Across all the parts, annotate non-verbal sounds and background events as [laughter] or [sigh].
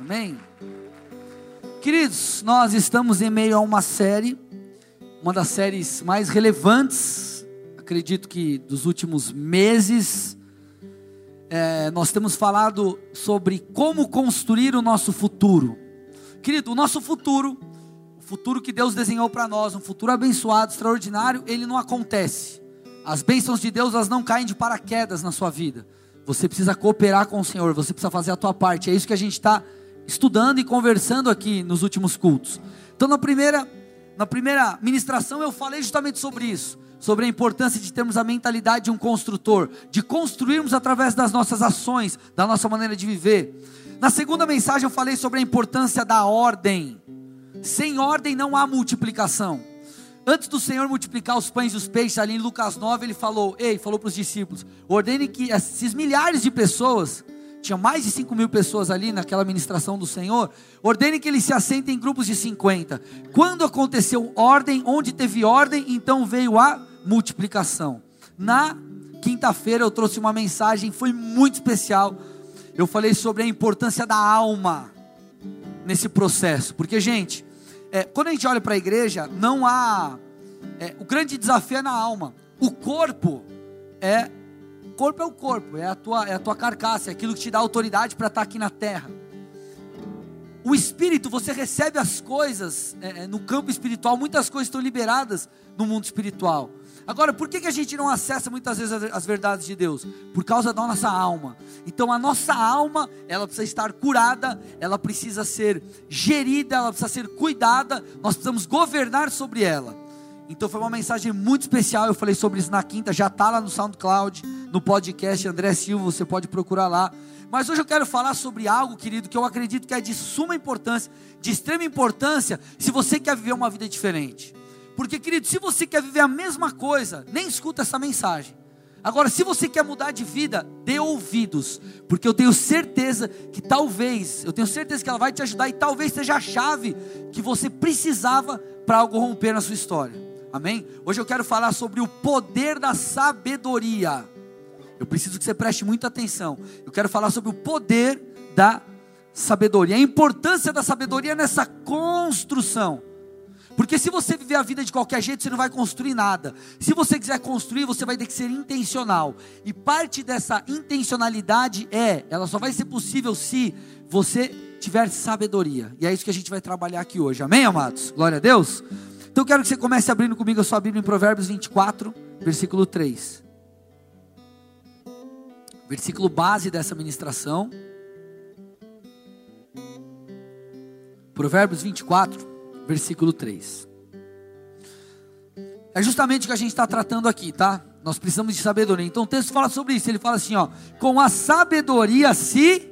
Amém? Queridos, nós estamos em meio a uma série, uma das séries mais relevantes, acredito que dos últimos meses. É, nós temos falado sobre como construir o nosso futuro. Querido, o nosso futuro, o futuro que Deus desenhou para nós, um futuro abençoado, extraordinário, ele não acontece. As bênçãos de Deus, elas não caem de paraquedas na sua vida. Você precisa cooperar com o Senhor, você precisa fazer a tua parte. É isso que a gente está estudando e conversando aqui nos últimos cultos. Então, na primeira, na primeira ministração, eu falei justamente sobre isso, sobre a importância de termos a mentalidade de um construtor, de construirmos através das nossas ações, da nossa maneira de viver. Na segunda mensagem, eu falei sobre a importância da ordem. Sem ordem não há multiplicação. Antes do Senhor multiplicar os pães e os peixes, ali em Lucas 9, ele falou: Ei, falou para os discípulos: ordene que esses milhares de pessoas tinha mais de 5 mil pessoas ali naquela ministração do Senhor, ordene que eles se assentem em grupos de 50. Quando aconteceu ordem, onde teve ordem, então veio a multiplicação. Na quinta-feira eu trouxe uma mensagem, foi muito especial. Eu falei sobre a importância da alma nesse processo, porque, gente, é, quando a gente olha para a igreja, não há. É, o grande desafio é na alma. O corpo é corpo é o corpo, é a tua, é a tua carcaça, é aquilo que te dá autoridade para estar tá aqui na terra. O espírito, você recebe as coisas é, é, no campo espiritual, muitas coisas estão liberadas no mundo espiritual. Agora, por que, que a gente não acessa muitas vezes as verdades de Deus? Por causa da nossa alma. Então, a nossa alma, ela precisa estar curada, ela precisa ser gerida, ela precisa ser cuidada, nós precisamos governar sobre ela. Então foi uma mensagem muito especial. Eu falei sobre isso na quinta, já está lá no SoundCloud, no podcast André Silva, você pode procurar lá. Mas hoje eu quero falar sobre algo, querido, que eu acredito que é de suma importância, de extrema importância, se você quer viver uma vida diferente. Porque, querido, se você quer viver a mesma coisa, nem escuta essa mensagem. Agora, se você quer mudar de vida, dê ouvidos, porque eu tenho certeza que talvez, eu tenho certeza que ela vai te ajudar e talvez seja a chave que você precisava para algo romper na sua história. Amém? Hoje eu quero falar sobre o poder da sabedoria. Eu preciso que você preste muita atenção. Eu quero falar sobre o poder da sabedoria, a importância da sabedoria nessa construção. Porque se você viver a vida de qualquer jeito, você não vai construir nada. Se você quiser construir, você vai ter que ser intencional. E parte dessa intencionalidade é, ela só vai ser possível se você tiver sabedoria. E é isso que a gente vai trabalhar aqui hoje. Amém, amados? Glória a Deus. Então eu quero que você comece abrindo comigo a sua Bíblia em Provérbios 24, versículo 3. Versículo base dessa ministração. Provérbios 24, versículo 3. É justamente o que a gente está tratando aqui, tá? Nós precisamos de sabedoria. Então o texto fala sobre isso. Ele fala assim: ó, com a sabedoria se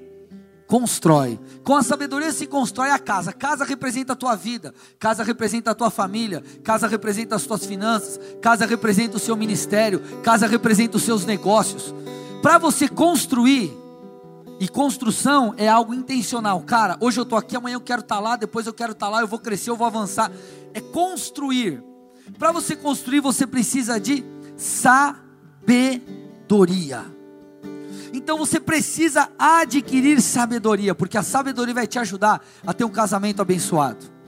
constrói. Com a sabedoria se constrói a casa. Casa representa a tua vida, casa representa a tua família, casa representa as tuas finanças, casa representa o seu ministério, casa representa os seus negócios. Para você construir, e construção é algo intencional. Cara, hoje eu estou aqui, amanhã eu quero estar tá lá, depois eu quero estar tá lá, eu vou crescer, eu vou avançar. É construir. Para você construir, você precisa de sabedoria. Então você precisa adquirir sabedoria, porque a sabedoria vai te ajudar a ter um casamento abençoado.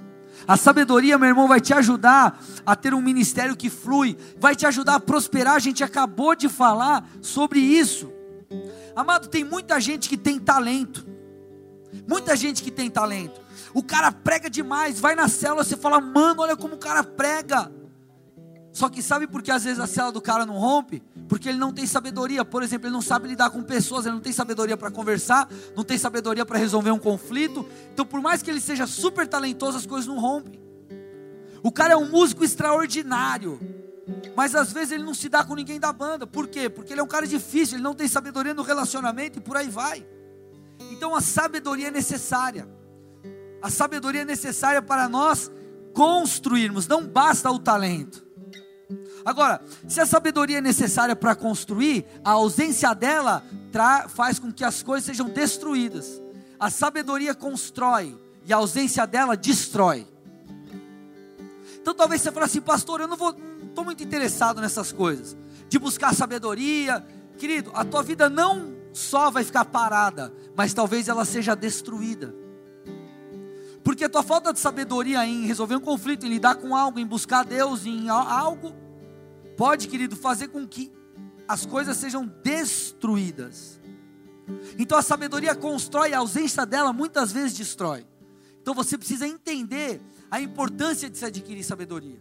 A sabedoria, meu irmão, vai te ajudar a ter um ministério que flui, vai te ajudar a prosperar. A gente acabou de falar sobre isso. Amado, tem muita gente que tem talento. Muita gente que tem talento. O cara prega demais, vai na célula, você fala, mano, olha como o cara prega. Só que sabe por que às vezes a cela do cara não rompe? Porque ele não tem sabedoria. Por exemplo, ele não sabe lidar com pessoas, ele não tem sabedoria para conversar, não tem sabedoria para resolver um conflito. Então, por mais que ele seja super talentoso, as coisas não rompem. O cara é um músico extraordinário, mas às vezes ele não se dá com ninguém da banda. Por quê? Porque ele é um cara difícil, ele não tem sabedoria no relacionamento e por aí vai. Então a sabedoria é necessária. A sabedoria é necessária para nós construirmos, não basta o talento. Agora, se a sabedoria é necessária para construir, a ausência dela faz com que as coisas sejam destruídas. A sabedoria constrói e a ausência dela destrói. Então talvez você fale assim, pastor, eu não vou, estou muito interessado nessas coisas, de buscar sabedoria. Querido, a tua vida não só vai ficar parada, mas talvez ela seja destruída. Porque a tua falta de sabedoria em resolver um conflito, em lidar com algo, em buscar Deus, em algo, pode, querido, fazer com que as coisas sejam destruídas. Então a sabedoria constrói, a ausência dela muitas vezes destrói. Então você precisa entender a importância de se adquirir sabedoria.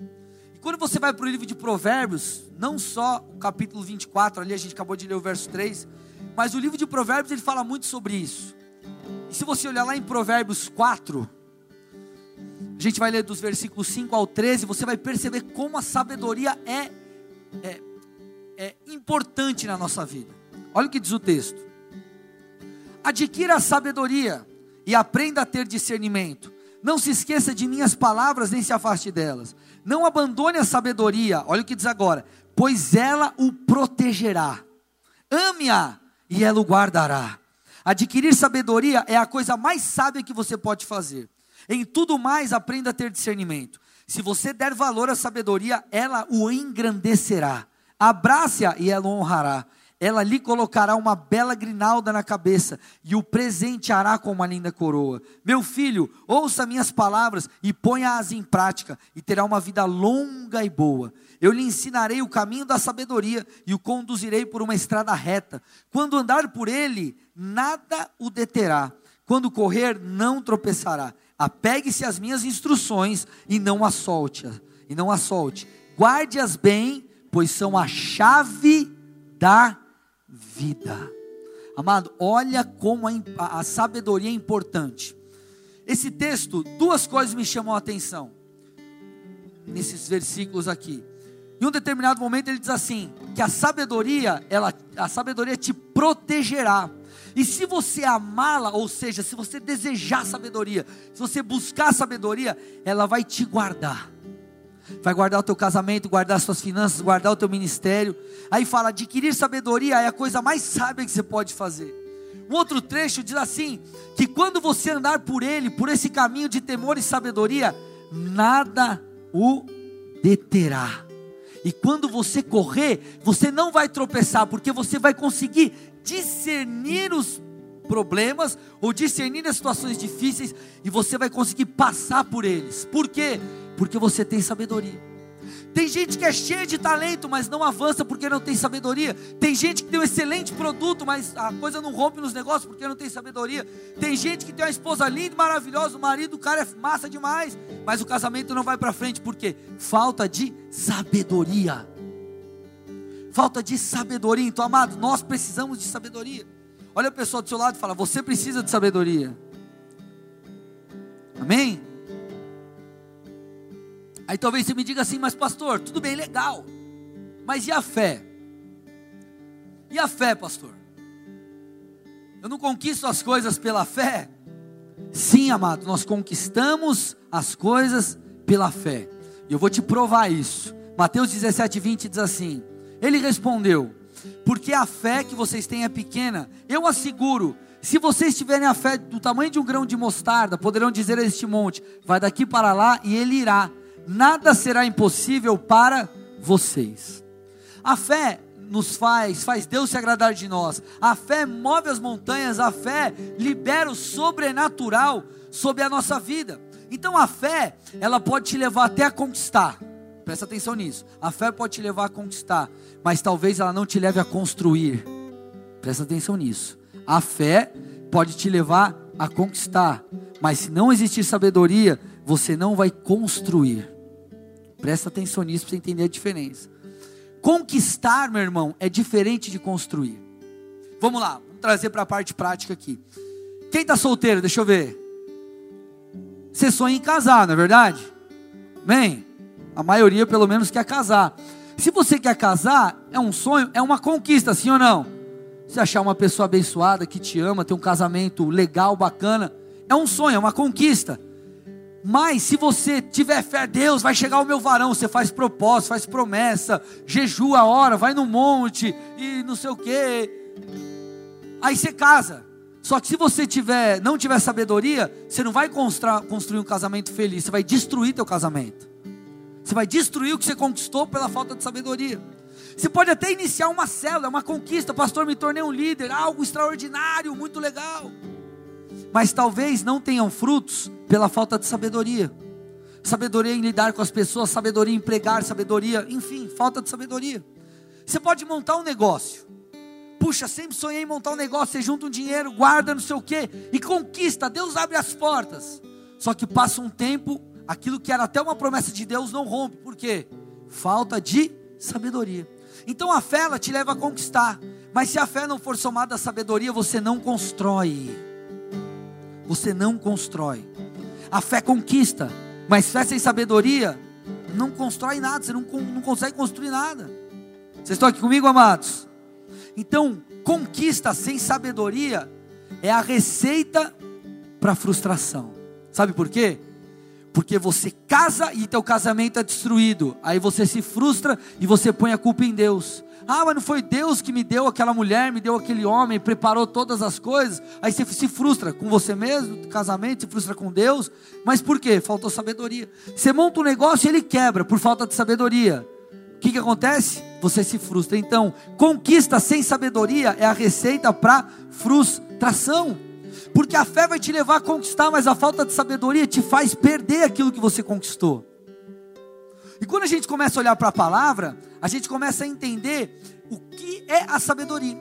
E quando você vai para o livro de Provérbios, não só o capítulo 24, ali a gente acabou de ler o verso 3, mas o livro de Provérbios ele fala muito sobre isso. E se você olhar lá em Provérbios 4, a gente vai ler dos versículos 5 ao 13, você vai perceber como a sabedoria é, é, é importante na nossa vida. Olha o que diz o texto. Adquira a sabedoria e aprenda a ter discernimento. Não se esqueça de minhas palavras, nem se afaste delas. Não abandone a sabedoria, olha o que diz agora, pois ela o protegerá. Ame-a e ela o guardará. Adquirir sabedoria é a coisa mais sábia que você pode fazer. Em tudo mais, aprenda a ter discernimento. Se você der valor à sabedoria, ela o engrandecerá. Abrace-a e ela o honrará. Ela lhe colocará uma bela grinalda na cabeça e o presenteará com uma linda coroa. Meu filho, ouça minhas palavras e ponha-as em prática, e terá uma vida longa e boa. Eu lhe ensinarei o caminho da sabedoria e o conduzirei por uma estrada reta. Quando andar por ele, nada o deterá. Quando correr, não tropeçará. Apegue-se às minhas instruções e não as solte, e não as solte. Guarde-as bem, pois são a chave da vida. Amado, olha como a, a sabedoria é importante. Esse texto, duas coisas me chamam a atenção nesses versículos aqui. Em um determinado momento ele diz assim: que a sabedoria, ela, a sabedoria te protegerá. E se você amá-la, ou seja, se você desejar sabedoria, se você buscar sabedoria, ela vai te guardar vai guardar o teu casamento, guardar as suas finanças, guardar o teu ministério. Aí fala: adquirir sabedoria é a coisa mais sábia que você pode fazer. Um outro trecho diz assim: que quando você andar por ele, por esse caminho de temor e sabedoria, nada o deterá. E quando você correr, você não vai tropeçar, porque você vai conseguir discernir os problemas ou discernir as situações difíceis e você vai conseguir passar por eles. Por quê? Porque você tem sabedoria. Tem gente que é cheia de talento, mas não avança porque não tem sabedoria. Tem gente que tem um excelente produto, mas a coisa não rompe nos negócios porque não tem sabedoria. Tem gente que tem uma esposa linda maravilhosa, o marido, o cara é massa demais, mas o casamento não vai para frente porque falta de sabedoria. Falta de sabedoria. Então, amado, nós precisamos de sabedoria. Olha a pessoa do seu lado e fala: Você precisa de sabedoria. Amém? Aí talvez você me diga assim, mas pastor, tudo bem, legal. Mas e a fé? E a fé, pastor? Eu não conquisto as coisas pela fé? Sim, amado, nós conquistamos as coisas pela fé. E eu vou te provar isso. Mateus 17, 20 diz assim: Ele respondeu: Porque a fé que vocês têm é pequena. Eu asseguro, se vocês tiverem a fé do tamanho de um grão de mostarda, poderão dizer a este monte: Vai daqui para lá, e ele irá nada será impossível para vocês. A fé nos faz, faz Deus se agradar de nós. A fé move as montanhas, a fé libera o sobrenatural sobre a nossa vida. Então a fé, ela pode te levar até a conquistar. Presta atenção nisso. A fé pode te levar a conquistar, mas talvez ela não te leve a construir. Presta atenção nisso. A fé pode te levar a conquistar, mas se não existir sabedoria, você não vai construir. Presta atenção nisso para você entender a diferença. Conquistar, meu irmão, é diferente de construir. Vamos lá, vamos trazer para a parte prática aqui. Quem está solteiro, deixa eu ver. Você sonha em casar, não é verdade? Bem, a maioria pelo menos quer casar. Se você quer casar, é um sonho, é uma conquista, sim ou não? Você achar uma pessoa abençoada que te ama, ter um casamento legal, bacana, é um sonho, é uma conquista. Mas se você tiver fé, Deus vai chegar o meu varão. Você faz propósito, faz promessa, jejua a hora, vai no monte e não sei o que. Aí você casa. Só que se você tiver, não tiver sabedoria, você não vai construir um casamento feliz. Você vai destruir teu casamento. Você vai destruir o que você conquistou pela falta de sabedoria. Você pode até iniciar uma célula, uma conquista. Pastor, me tornei um líder, algo extraordinário, muito legal. mas talvez não tenham frutos pela falta de sabedoria. Sabedoria em lidar com as pessoas, sabedoria em pregar, sabedoria, enfim, falta de sabedoria. Você pode montar um negócio. Puxa, sempre sonhei em montar um negócio, você junta um dinheiro, guarda não sei o quê e conquista, Deus abre as portas. Só que passa um tempo, aquilo que era até uma promessa de Deus não rompe. Por quê? Falta de sabedoria. Então a fé ela te leva a conquistar, mas se a fé não for somada à sabedoria, você não constrói. Você não constrói. A fé conquista, mas fé sem sabedoria não constrói nada, você não, não consegue construir nada. Vocês estão aqui comigo, amados? Então, conquista sem sabedoria é a receita para frustração. Sabe por quê? Porque você casa e teu casamento é destruído. Aí você se frustra e você põe a culpa em Deus. Ah, mas não foi Deus que me deu aquela mulher, me deu aquele homem, preparou todas as coisas. Aí você se frustra com você mesmo, casamento, se frustra com Deus. Mas por quê? Faltou sabedoria. Você monta um negócio e ele quebra por falta de sabedoria. O que, que acontece? Você se frustra. Então, conquista sem sabedoria é a receita para frustração. Porque a fé vai te levar a conquistar, mas a falta de sabedoria te faz perder aquilo que você conquistou. E quando a gente começa a olhar para a palavra, a gente começa a entender o que é a sabedoria.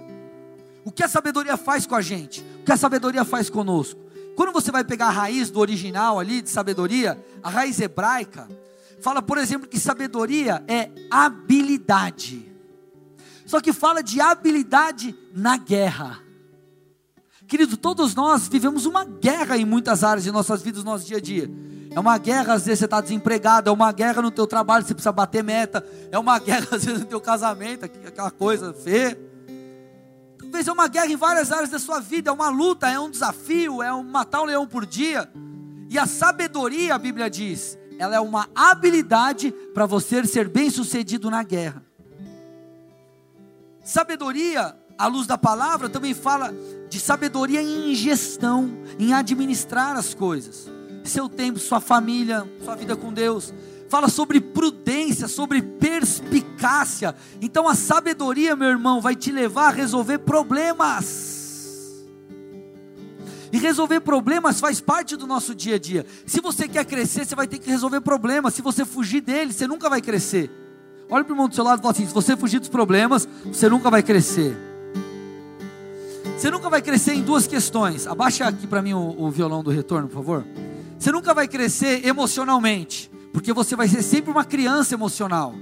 O que a sabedoria faz com a gente? O que a sabedoria faz conosco? Quando você vai pegar a raiz do original ali de sabedoria, a raiz hebraica, fala, por exemplo, que sabedoria é habilidade. Só que fala de habilidade na guerra. Querido, todos nós vivemos uma guerra em muitas áreas de nossas vidas, no nosso dia a dia. É uma guerra, às vezes você está desempregado, é uma guerra no teu trabalho, você precisa bater meta, é uma [laughs] guerra, às vezes, no teu casamento, aquela coisa feia. Talvez é uma guerra em várias áreas da sua vida, é uma luta, é um desafio, é um matar um leão por dia. E a sabedoria, a Bíblia diz, ela é uma habilidade para você ser bem sucedido na guerra. Sabedoria à luz da palavra, também fala de sabedoria em gestão, em administrar as coisas. Seu tempo, sua família, sua vida com Deus. Fala sobre prudência, sobre perspicácia. Então a sabedoria, meu irmão, vai te levar a resolver problemas. E resolver problemas faz parte do nosso dia a dia. Se você quer crescer, você vai ter que resolver problemas. Se você fugir dele, você nunca vai crescer. Olha para o irmão do seu lado e fala assim: se você fugir dos problemas, você nunca vai crescer. Você nunca vai crescer em duas questões. Abaixa aqui para mim o, o, violão do retorno, por favor. Você nunca vai crescer emocionalmente, porque você vai ser sempre uma criança emocional.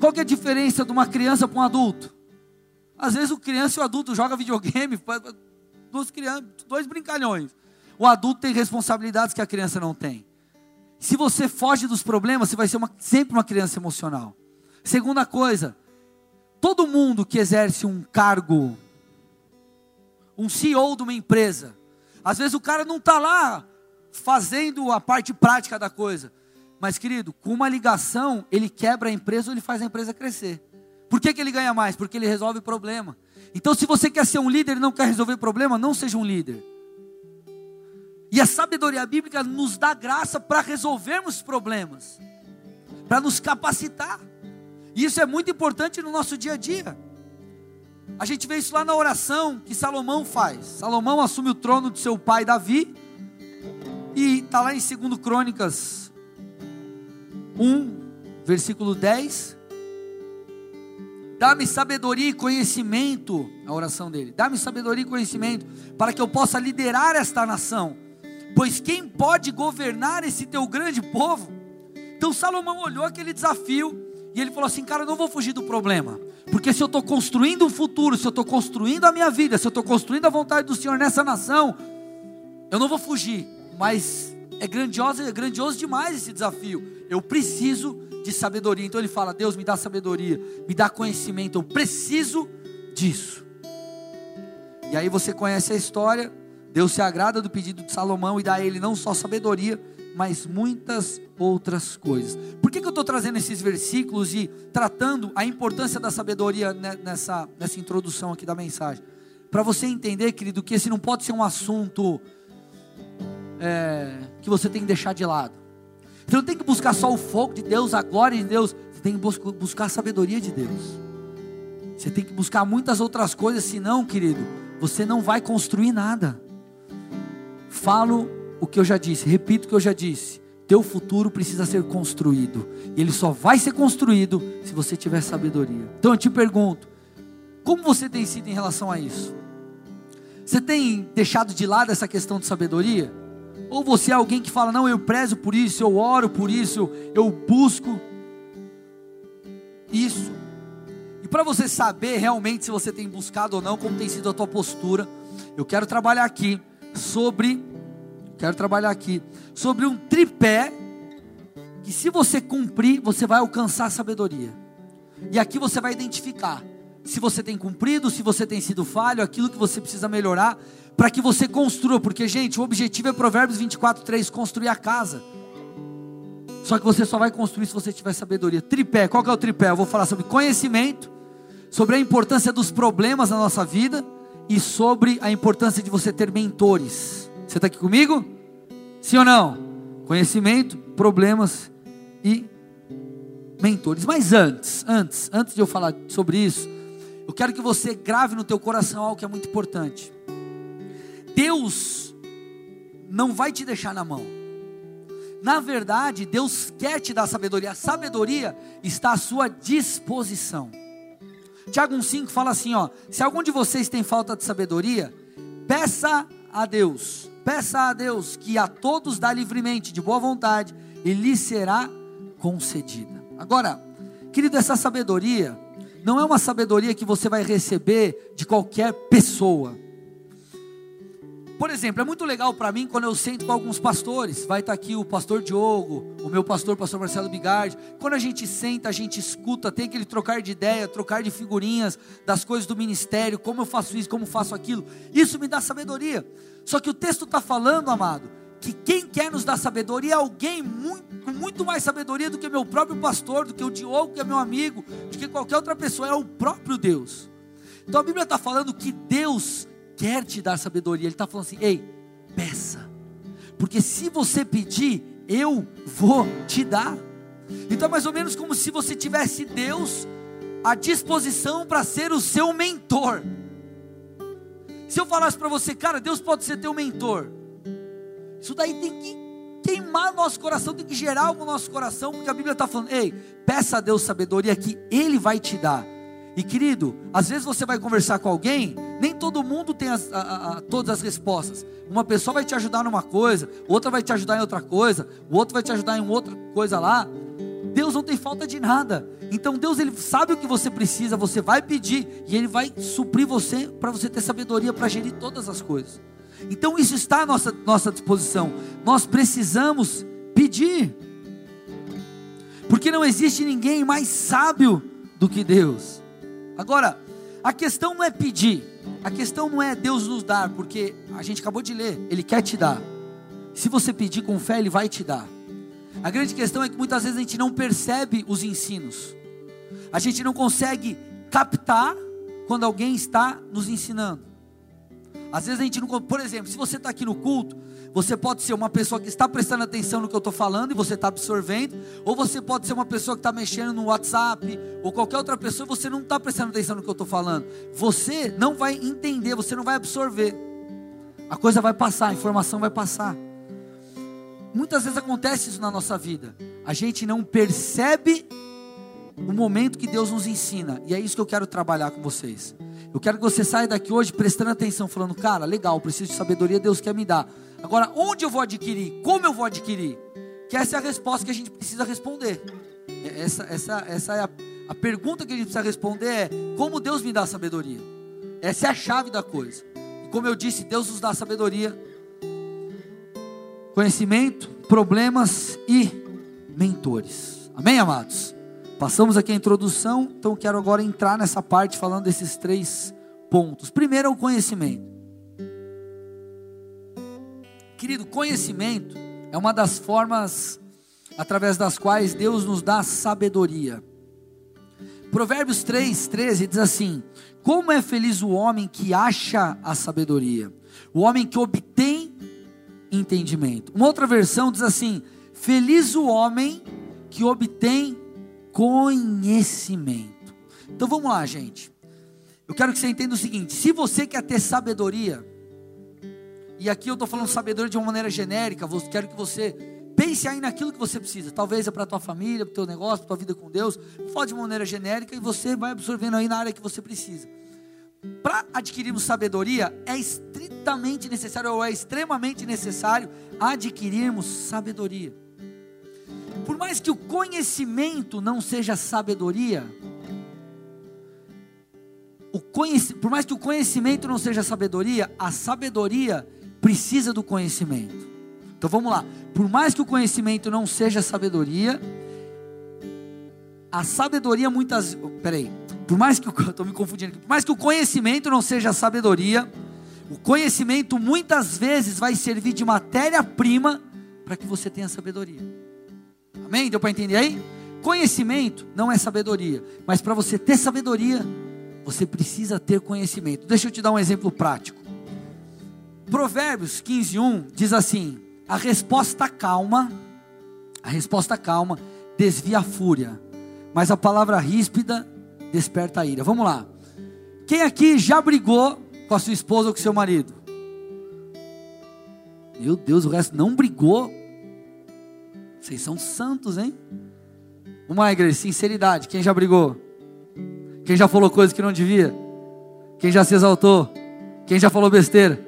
Qual que é a diferença de uma criança para um adulto? Às vezes o criança e o adulto jogam videogame, [laughs] duas crianças, dois brincalhões. O adulto tem responsabilidades que a criança não tem. Se você foge dos problemas, você vai ser uma, sempre uma criança emocional. Segunda coisa, todo mundo que exerce um cargo um CEO de uma empresa. Às vezes o cara não está lá fazendo a parte prática da coisa. Mas, querido, com uma ligação, ele quebra a empresa ou ele faz a empresa crescer. Por que, que ele ganha mais? Porque ele resolve problema. Então, se você quer ser um líder e não quer resolver problema, não seja um líder. E a sabedoria bíblica nos dá graça para resolvermos problemas, para nos capacitar. E isso é muito importante no nosso dia a dia. A gente vê isso lá na oração que Salomão faz. Salomão assume o trono de seu pai Davi. E está lá em 2 Crônicas 1, versículo 10. Dá-me sabedoria e conhecimento, a oração dele. Dá-me sabedoria e conhecimento para que eu possa liderar esta nação. Pois quem pode governar esse teu grande povo? Então Salomão olhou aquele desafio e ele falou assim: Cara, eu não vou fugir do problema. Porque se eu estou construindo um futuro, se eu estou construindo a minha vida, se eu estou construindo a vontade do Senhor nessa nação, eu não vou fugir. Mas é grandioso, é grandioso demais esse desafio. Eu preciso de sabedoria. Então ele fala: Deus me dá sabedoria, me dá conhecimento. Eu preciso disso. E aí você conhece a história. Deus se agrada do pedido de Salomão e dá a ele não só sabedoria, mas muitas outras coisas. Por que, que eu estou trazendo esses versículos e tratando a importância da sabedoria nessa, nessa introdução aqui da mensagem? Para você entender, querido, que esse não pode ser um assunto é, que você tem que deixar de lado. Você não tem que buscar só o fogo de Deus, a glória de Deus. Você tem que buscar a sabedoria de Deus. Você tem que buscar muitas outras coisas, senão, querido, você não vai construir nada. falo o que eu já disse, repito o que eu já disse. Teu futuro precisa ser construído. E ele só vai ser construído se você tiver sabedoria. Então eu te pergunto: como você tem sido em relação a isso? Você tem deixado de lado essa questão de sabedoria? Ou você é alguém que fala, não, eu prezo por isso, eu oro por isso, eu busco isso. E para você saber realmente se você tem buscado ou não, como tem sido a tua postura, eu quero trabalhar aqui sobre quero trabalhar aqui sobre um tripé que se você cumprir, você vai alcançar sabedoria. E aqui você vai identificar se você tem cumprido, se você tem sido falho, aquilo que você precisa melhorar, para que você construa, porque gente, o objetivo é Provérbios 24, 3, construir a casa. Só que você só vai construir se você tiver sabedoria. Tripé, qual que é o tripé? Eu vou falar sobre conhecimento, sobre a importância dos problemas na nossa vida e sobre a importância de você ter mentores. Você está aqui comigo? Sim ou não? Conhecimento, problemas e mentores. Mas antes, antes, antes de eu falar sobre isso, eu quero que você grave no teu coração algo que é muito importante. Deus não vai te deixar na mão. Na verdade, Deus quer te dar sabedoria. A sabedoria está à sua disposição. Tiago 1,5 fala assim: ó, se algum de vocês tem falta de sabedoria, peça a Deus, Peça a Deus que a todos dá livremente, de boa vontade, e lhe será concedida. Agora, querido, essa sabedoria não é uma sabedoria que você vai receber de qualquer pessoa. Por exemplo, é muito legal para mim quando eu sento com alguns pastores. Vai estar tá aqui o pastor Diogo, o meu pastor, o pastor Marcelo Bigardi. Quando a gente senta, a gente escuta, tem aquele trocar de ideia, trocar de figurinhas das coisas do ministério, como eu faço isso, como faço aquilo. Isso me dá sabedoria. Só que o texto está falando, amado, que quem quer nos dar sabedoria é alguém muito, com muito mais sabedoria do que meu próprio pastor, do que o Diogo, que é meu amigo, do que qualquer outra pessoa, é o próprio Deus. Então a Bíblia está falando que Deus quer te dar sabedoria, Ele está falando assim: ei, peça, porque se você pedir, eu vou te dar. Então é mais ou menos como se você tivesse Deus à disposição para ser o seu mentor. Se eu falasse para você, cara, Deus pode ser teu mentor, isso daí tem que queimar nosso coração, tem que gerar algo no nosso coração, porque a Bíblia está falando, ei, peça a Deus sabedoria que Ele vai te dar. E querido, às vezes você vai conversar com alguém, nem todo mundo tem as, a, a, todas as respostas. Uma pessoa vai te ajudar numa coisa, outra vai te ajudar em outra coisa, o outro vai te ajudar em outra coisa lá. Deus não tem falta de nada. Então Deus ele sabe o que você precisa, você vai pedir e ele vai suprir você para você ter sabedoria para gerir todas as coisas. Então isso está à nossa, nossa disposição. Nós precisamos pedir. Porque não existe ninguém mais sábio do que Deus. Agora, a questão não é pedir. A questão não é Deus nos dar, porque a gente acabou de ler, ele quer te dar. Se você pedir com fé, ele vai te dar. A grande questão é que muitas vezes a gente não percebe os ensinos. A gente não consegue captar quando alguém está nos ensinando. Às vezes a gente não. Por exemplo, se você está aqui no culto, você pode ser uma pessoa que está prestando atenção no que eu estou falando e você está absorvendo, ou você pode ser uma pessoa que está mexendo no WhatsApp, ou qualquer outra pessoa e você não está prestando atenção no que eu estou falando. Você não vai entender, você não vai absorver. A coisa vai passar, a informação vai passar. Muitas vezes acontece isso na nossa vida. A gente não percebe o momento que Deus nos ensina. E é isso que eu quero trabalhar com vocês. Eu quero que você saia daqui hoje prestando atenção, falando, cara, legal, preciso de sabedoria, Deus quer me dar. Agora, onde eu vou adquirir? Como eu vou adquirir? Que essa é a resposta que a gente precisa responder. É, essa, essa, essa é a, a pergunta que a gente precisa responder é como Deus me dá sabedoria? Essa é a chave da coisa. E como eu disse, Deus nos dá sabedoria conhecimento, problemas e mentores. Amém, amados? Passamos aqui a introdução, então quero agora entrar nessa parte falando desses três pontos. Primeiro é o conhecimento. Querido, conhecimento é uma das formas através das quais Deus nos dá sabedoria. Provérbios 3, 13 diz assim: Como é feliz o homem que acha a sabedoria, o homem que obtém entendimento. Uma outra versão diz assim: Feliz o homem que obtém conhecimento. Então vamos lá, gente. Eu quero que você entenda o seguinte: se você quer ter sabedoria, E aqui eu estou falando sabedoria de uma maneira genérica. Quero que você pense aí naquilo que você precisa. Talvez é para tua família, para o teu negócio, para tua vida com Deus. Fala de maneira genérica e você vai absorvendo aí na área que você precisa. Para adquirirmos sabedoria, é estritamente necessário, ou é extremamente necessário, adquirirmos sabedoria. Por mais que o conhecimento não seja sabedoria, o conhec... por mais que o conhecimento não seja sabedoria, a sabedoria precisa do conhecimento. Então vamos lá. Por mais que o conhecimento não seja sabedoria, a sabedoria muitas. Peraí. Por mais que. Estou [laughs] me confundindo aqui. Por mais que o conhecimento não seja sabedoria, o conhecimento muitas vezes vai servir de matéria-prima para que você tenha sabedoria. Amém? Deu para entender aí? Conhecimento não é sabedoria, mas para você ter sabedoria, você precisa ter conhecimento. Deixa eu te dar um exemplo prático. Provérbios 15, 1 diz assim: A resposta calma, a resposta calma desvia a fúria, mas a palavra ríspida desperta a ira. Vamos lá. Quem aqui já brigou com a sua esposa ou com seu marido? Meu Deus, o resto não brigou. Vocês são santos, hein? Lá, igreja, sinceridade. Quem já brigou? Quem já falou coisas que não devia? Quem já se exaltou? Quem já falou besteira?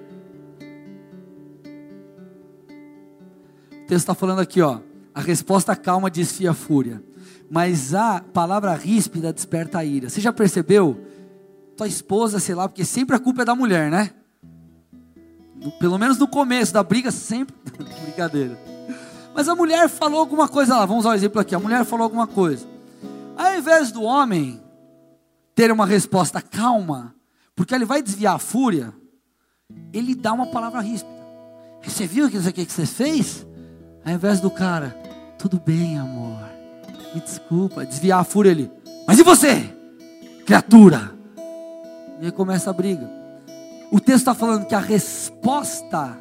O texto está falando aqui, ó. A resposta calma desfia a fúria, mas a palavra ríspida desperta a ira. Você já percebeu? Tua esposa, sei lá, porque sempre a culpa é da mulher, né? Pelo menos no começo da briga, sempre. [laughs] Brincadeira. Mas a mulher falou alguma coisa lá, vamos usar o um exemplo aqui. A mulher falou alguma coisa. Ao invés do homem ter uma resposta calma, porque ele vai desviar a fúria, ele dá uma palavra ríspida. Você viu aquilo que você fez? Ao invés do cara, tudo bem, amor, me desculpa, desviar a fúria ele, mas e você, criatura? E aí começa a briga. O texto está falando que a resposta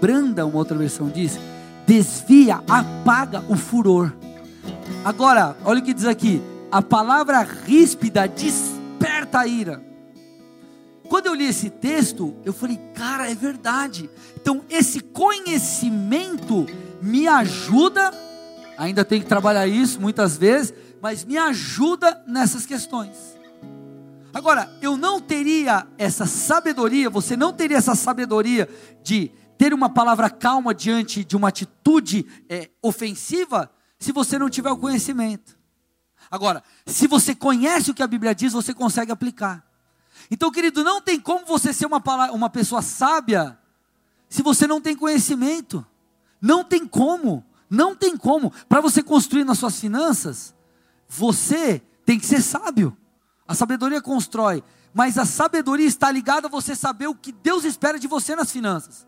branda, uma outra versão diz, desvia, apaga o furor. Agora, olha o que diz aqui: a palavra ríspida desperta a ira. Quando eu li esse texto, eu falei, cara, é verdade. Então, esse conhecimento me ajuda, ainda tem que trabalhar isso muitas vezes, mas me ajuda nessas questões. Agora, eu não teria essa sabedoria, você não teria essa sabedoria de ter uma palavra calma diante de uma atitude é, ofensiva, se você não tiver o conhecimento. Agora, se você conhece o que a Bíblia diz, você consegue aplicar. Então, querido, não tem como você ser uma, uma pessoa sábia se você não tem conhecimento. Não tem como. Não tem como. Para você construir nas suas finanças, você tem que ser sábio. A sabedoria constrói. Mas a sabedoria está ligada a você saber o que Deus espera de você nas finanças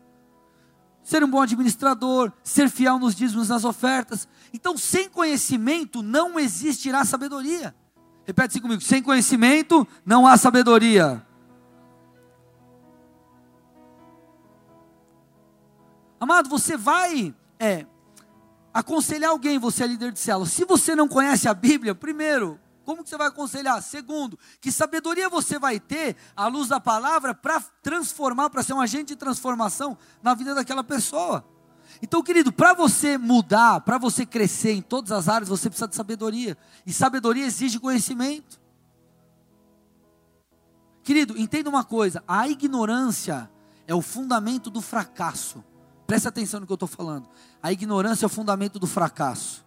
ser um bom administrador, ser fiel nos dízimos, nas ofertas. Então, sem conhecimento não existirá sabedoria. Repete assim comigo: sem conhecimento não há sabedoria. Amado, você vai é, aconselhar alguém, você é líder de célula. Se você não conhece a Bíblia, primeiro, como que você vai aconselhar? Segundo, que sabedoria você vai ter à luz da palavra para transformar, para ser um agente de transformação na vida daquela pessoa. Então, querido, para você mudar, para você crescer em todas as áreas, você precisa de sabedoria. E sabedoria exige conhecimento. Querido, entenda uma coisa: a ignorância é o fundamento do fracasso. Preste atenção no que eu estou falando. A ignorância é o fundamento do fracasso.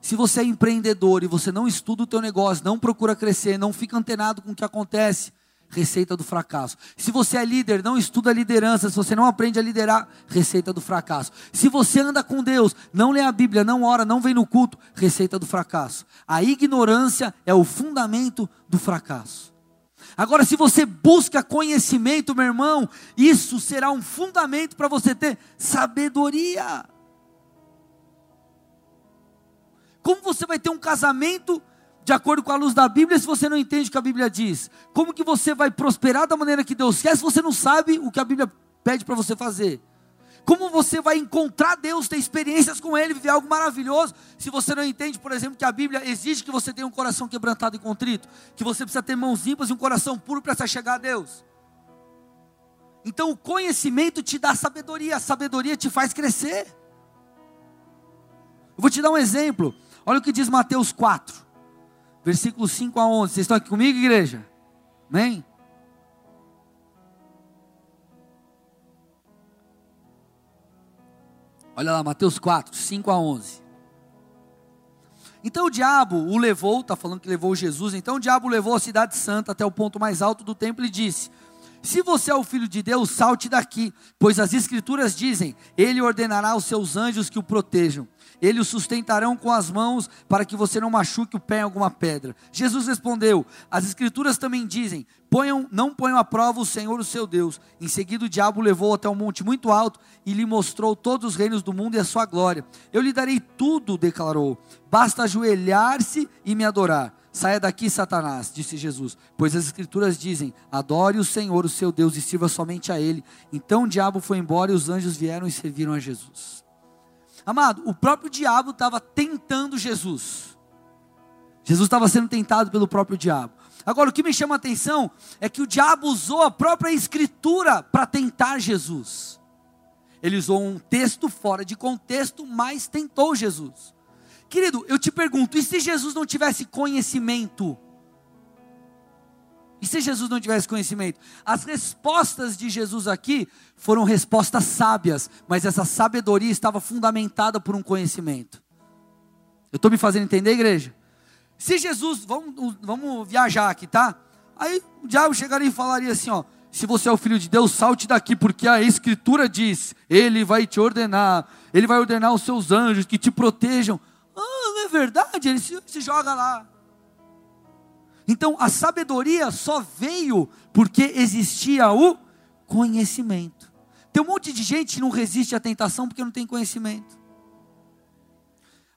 Se você é empreendedor e você não estuda o teu negócio, não procura crescer, não fica antenado com o que acontece, receita do fracasso. Se você é líder, não estuda a liderança, se você não aprende a liderar, receita do fracasso. Se você anda com Deus, não lê a Bíblia, não ora, não vem no culto, receita do fracasso. A ignorância é o fundamento do fracasso. Agora, se você busca conhecimento, meu irmão, isso será um fundamento para você ter sabedoria. Como você vai ter um casamento de acordo com a luz da Bíblia se você não entende o que a Bíblia diz? Como que você vai prosperar da maneira que Deus quer se você não sabe o que a Bíblia pede para você fazer? Como você vai encontrar Deus, ter experiências com Ele, viver algo maravilhoso, se você não entende, por exemplo, que a Bíblia exige que você tenha um coração quebrantado e contrito, que você precisa ter mãos limpas e um coração puro para se chegar a Deus? Então o conhecimento te dá sabedoria, a sabedoria te faz crescer. Eu vou te dar um exemplo. Olha o que diz Mateus 4, versículos 5 a 11. Vocês estão aqui comigo, igreja? Amém? Olha lá, Mateus 4, 5 a 11. Então o diabo o levou, está falando que levou Jesus, então o diabo levou a cidade santa até o ponto mais alto do templo e disse: Se você é o filho de Deus, salte daqui, pois as escrituras dizem: Ele ordenará aos seus anjos que o protejam eles o sustentarão com as mãos para que você não machuque o pé em alguma pedra. Jesus respondeu: As escrituras também dizem: ponham, não ponham à prova o Senhor, o seu Deus. Em seguida, o diabo o levou até um monte muito alto e lhe mostrou todos os reinos do mundo e a sua glória. Eu lhe darei tudo, declarou. Basta ajoelhar-se e me adorar. Saia daqui, Satanás, disse Jesus, pois as Escrituras dizem: adore o Senhor, o seu Deus, e sirva somente a Ele. Então o diabo foi embora e os anjos vieram e serviram a Jesus. Amado, o próprio diabo estava tentando Jesus. Jesus estava sendo tentado pelo próprio diabo. Agora, o que me chama a atenção é que o diabo usou a própria escritura para tentar Jesus. Ele usou um texto fora de contexto, mas tentou Jesus. Querido, eu te pergunto, e se Jesus não tivesse conhecimento? E se Jesus não tivesse conhecimento? As respostas de Jesus aqui foram respostas sábias, mas essa sabedoria estava fundamentada por um conhecimento. Eu estou me fazendo entender, igreja? Se Jesus, vamos, vamos viajar aqui, tá? Aí o diabo chegaria e falaria assim: ó, se você é o filho de Deus, salte daqui, porque a Escritura diz: Ele vai te ordenar, Ele vai ordenar os seus anjos que te protejam. Ah, não é verdade? Ele se, se joga lá. Então a sabedoria só veio porque existia o conhecimento. Tem um monte de gente que não resiste à tentação porque não tem conhecimento.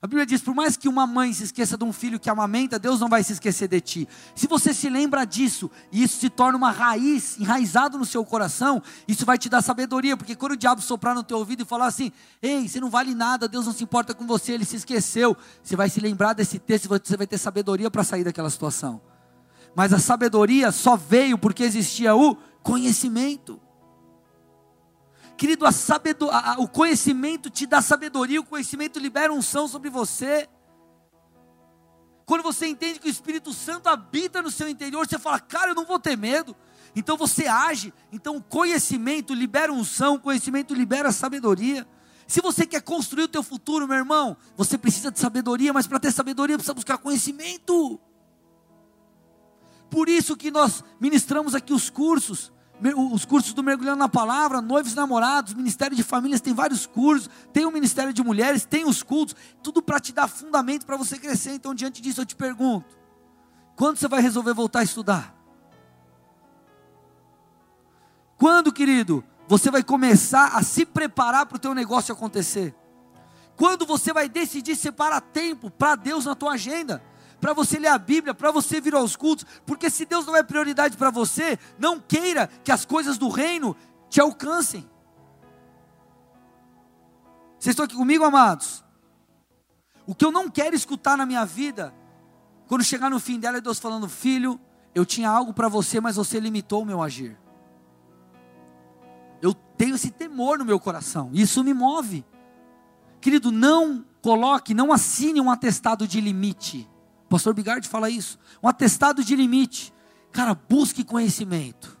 A Bíblia diz: por mais que uma mãe se esqueça de um filho que amamenta, Deus não vai se esquecer de ti. Se você se lembra disso, e isso se torna uma raiz, enraizado no seu coração, isso vai te dar sabedoria, porque quando o diabo soprar no teu ouvido e falar assim: ei, você não vale nada, Deus não se importa com você, ele se esqueceu, você vai se lembrar desse texto, você vai ter sabedoria para sair daquela situação mas a sabedoria só veio porque existia o conhecimento. Querido, a a, o conhecimento te dá sabedoria, o conhecimento libera unção sobre você. Quando você entende que o Espírito Santo habita no seu interior, você fala, cara, eu não vou ter medo. Então você age. Então o conhecimento libera unção, o conhecimento libera sabedoria. Se você quer construir o teu futuro, meu irmão, você precisa de sabedoria, mas para ter sabedoria precisa buscar conhecimento. Por isso que nós ministramos aqui os cursos, os cursos do Mergulhando na Palavra, noivos namorados, Ministério de Famílias, tem vários cursos, tem o Ministério de Mulheres, tem os cultos, tudo para te dar fundamento para você crescer. Então, diante disso, eu te pergunto: quando você vai resolver voltar a estudar? Quando, querido, você vai começar a se preparar para o teu negócio acontecer? Quando você vai decidir separar tempo para Deus na tua agenda? Para você ler a Bíblia, para você vir aos cultos, porque se Deus não é prioridade para você, não queira que as coisas do reino te alcancem. Vocês estão aqui comigo, amados? O que eu não quero escutar na minha vida, quando chegar no fim dela, é Deus falando: Filho, eu tinha algo para você, mas você limitou o meu agir. Eu tenho esse temor no meu coração, isso me move. Querido, não coloque, não assine um atestado de limite pastor Bigard fala isso. Um atestado de limite. Cara, busque conhecimento.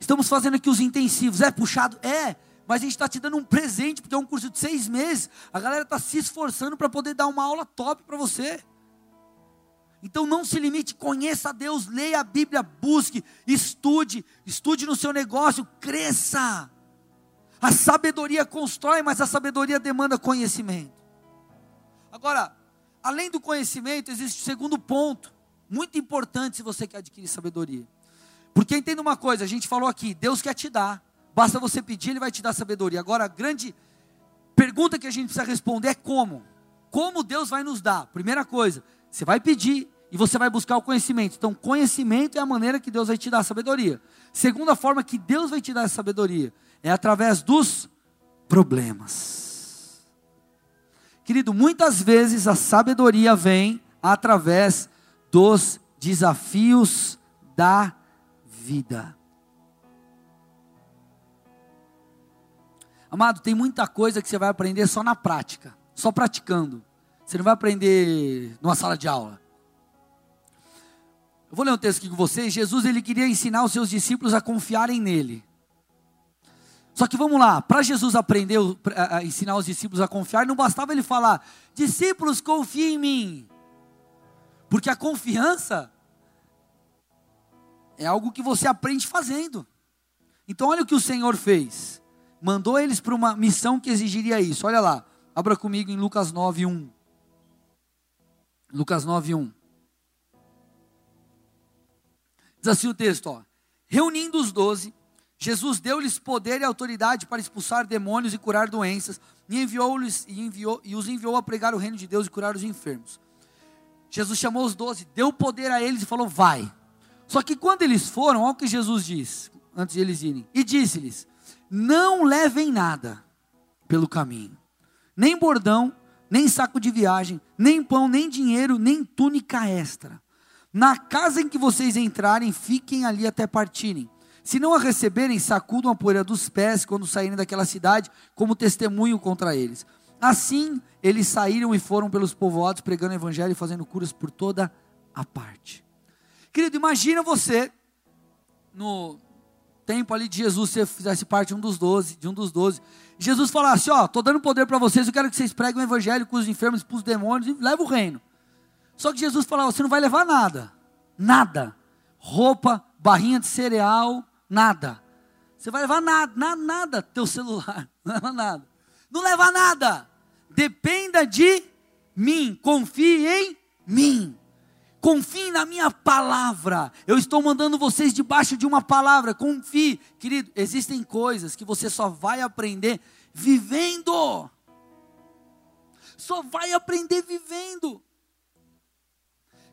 Estamos fazendo aqui os intensivos. É puxado? É. Mas a gente está te dando um presente, porque é um curso de seis meses. A galera está se esforçando para poder dar uma aula top para você. Então não se limite, conheça a Deus, leia a Bíblia, busque, estude, estude no seu negócio, cresça. A sabedoria constrói, mas a sabedoria demanda conhecimento. Agora, além do conhecimento, existe o segundo ponto, muito importante se você quer adquirir sabedoria. Porque entenda uma coisa, a gente falou aqui, Deus quer te dar, basta você pedir, Ele vai te dar sabedoria. Agora, a grande pergunta que a gente precisa responder é como? Como Deus vai nos dar? Primeira coisa, você vai pedir e você vai buscar o conhecimento. Então, conhecimento é a maneira que Deus vai te dar sabedoria. Segunda forma que Deus vai te dar sabedoria é através dos problemas. Querido, muitas vezes a sabedoria vem através dos desafios da vida. Amado, tem muita coisa que você vai aprender só na prática, só praticando. Você não vai aprender numa sala de aula. Eu vou ler um texto aqui com vocês. Jesus ele queria ensinar os seus discípulos a confiarem nele. Só que vamos lá, para Jesus aprender a ensinar os discípulos a confiar, não bastava ele falar: "Discípulos, confiem em mim". Porque a confiança é algo que você aprende fazendo. Então olha o que o Senhor fez. Mandou eles para uma missão que exigiria isso. Olha lá, abra comigo em Lucas 9:1. Lucas 9:1. Diz assim o texto, ó. Reunindo os doze, Jesus deu-lhes poder e autoridade para expulsar demônios e curar doenças, e enviou-lhes e enviou e os enviou a pregar o reino de Deus e curar os enfermos. Jesus chamou os doze, deu poder a eles e falou: Vai. Só que quando eles foram, olha o que Jesus diz, antes de eles irem, e disse-lhes: Não levem nada pelo caminho, nem bordão, nem saco de viagem, nem pão, nem dinheiro, nem túnica extra. Na casa em que vocês entrarem, fiquem ali até partirem. Se não a receberem, sacudam a poeira dos pés quando saírem daquela cidade, como testemunho contra eles. Assim, eles saíram e foram pelos povoados, pregando o evangelho e fazendo curas por toda a parte. Querido, imagina você, no tempo ali de Jesus, você fizesse parte de um dos doze, de um dos doze. Jesus falasse, ó, estou dando poder para vocês, eu quero que vocês preguem o evangelho com os enfermos, para os demônios, e leva o reino. Só que Jesus falava, você não vai levar nada, nada. Roupa, barrinha de cereal, nada. Você vai levar nada, nada, nada, teu celular, [laughs] não leva nada. Não leva nada. Dependa de mim, confie em mim. Confie na minha palavra. Eu estou mandando vocês debaixo de uma palavra. Confie, querido. Existem coisas que você só vai aprender vivendo. Só vai aprender vivendo.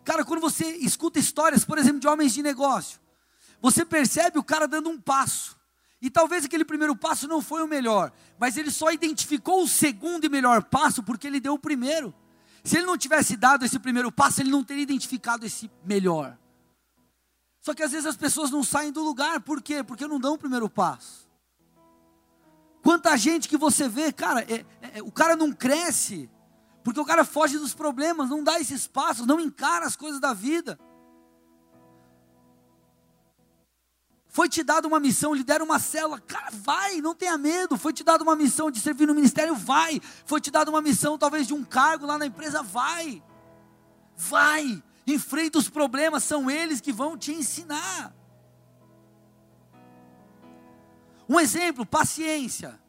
Cara, quando você escuta histórias, por exemplo, de homens de negócio, você percebe o cara dando um passo. E talvez aquele primeiro passo não foi o melhor, mas ele só identificou o segundo e melhor passo porque ele deu o primeiro. Se ele não tivesse dado esse primeiro passo, ele não teria identificado esse melhor. Só que às vezes as pessoas não saem do lugar, por quê? Porque não dão o primeiro passo. Quanta gente que você vê, cara, é, é, o cara não cresce, porque o cara foge dos problemas, não dá esses passos, não encara as coisas da vida. Foi te dada uma missão, lhe deram uma célula, cara, vai, não tenha medo. Foi te dada uma missão de servir no ministério, vai. Foi te dada uma missão, talvez, de um cargo lá na empresa, vai. Vai, enfrenta os problemas, são eles que vão te ensinar. Um exemplo, paciência.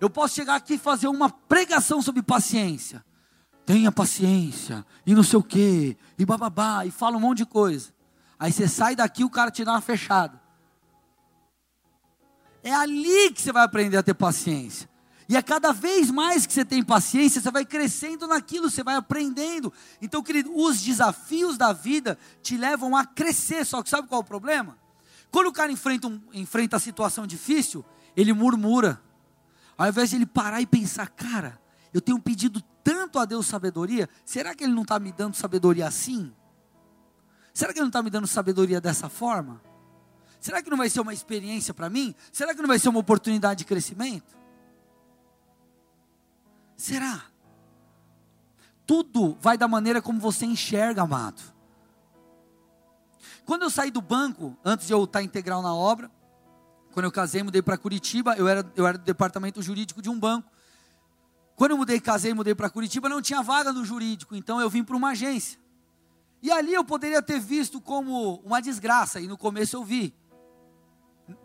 Eu posso chegar aqui e fazer uma pregação sobre paciência. Tenha paciência, e não sei o quê, e bababá, e fala um monte de coisa. Aí você sai daqui o cara te dá uma fechada. É ali que você vai aprender a ter paciência. E a cada vez mais que você tem paciência, você vai crescendo naquilo, você vai aprendendo. Então, querido, os desafios da vida te levam a crescer. Só que sabe qual é o problema? Quando o cara enfrenta, um, enfrenta a situação difícil, ele murmura. Ao invés de ele parar e pensar, cara, eu tenho pedido tanto a Deus sabedoria, será que Ele não está me dando sabedoria assim? Será que não está me dando sabedoria dessa forma? Será que não vai ser uma experiência para mim? Será que não vai ser uma oportunidade de crescimento? Será? Tudo vai da maneira como você enxerga, amado. Quando eu saí do banco, antes de eu estar integral na obra, quando eu casei, mudei para Curitiba, eu era, eu era do departamento jurídico de um banco. Quando eu mudei, casei, mudei para Curitiba, não tinha vaga no jurídico, então eu vim para uma agência. E ali eu poderia ter visto como uma desgraça, e no começo eu vi.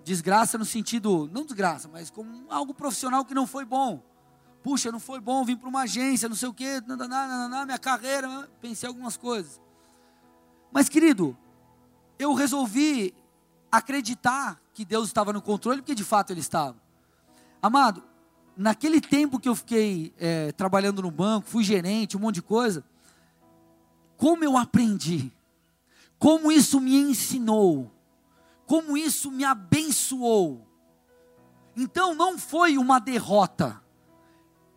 Desgraça no sentido, não desgraça, mas como algo profissional que não foi bom. Puxa, não foi bom, vim para uma agência, não sei o quê, na minha carreira, pensei algumas coisas. Mas querido, eu resolvi acreditar que Deus estava no controle, porque de fato Ele estava. Amado, naquele tempo que eu fiquei é, trabalhando no banco, fui gerente, um monte de coisa, como eu aprendi, como isso me ensinou, como isso me abençoou. Então não foi uma derrota,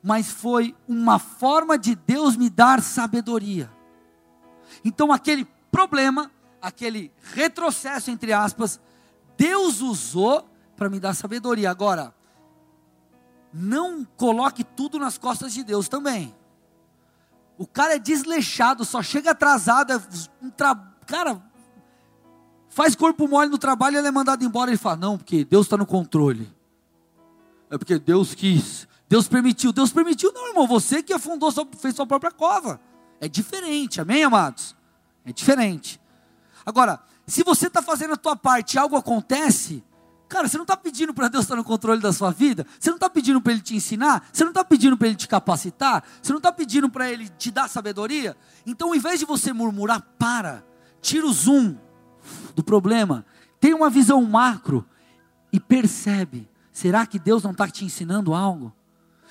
mas foi uma forma de Deus me dar sabedoria. Então aquele problema, aquele retrocesso entre aspas, Deus usou para me dar sabedoria. Agora, não coloque tudo nas costas de Deus também. O cara é desleixado, só chega atrasado, é um tra... cara, faz corpo mole no trabalho, ele é mandado embora, ele fala: "Não, porque Deus está no controle". É porque Deus quis, Deus permitiu, Deus permitiu, não, irmão, você que afundou, fez sua própria cova. É diferente, amém, amados? É diferente. Agora, se você está fazendo a tua parte e algo acontece, cara, você não está pedindo para Deus estar no controle da sua vida, você não está pedindo para Ele te ensinar, você não está pedindo para Ele te capacitar, você não está pedindo para Ele te dar sabedoria. Então, ao invés de você murmurar, para, tira o zoom do problema, tem uma visão macro e percebe: será que Deus não está te ensinando algo?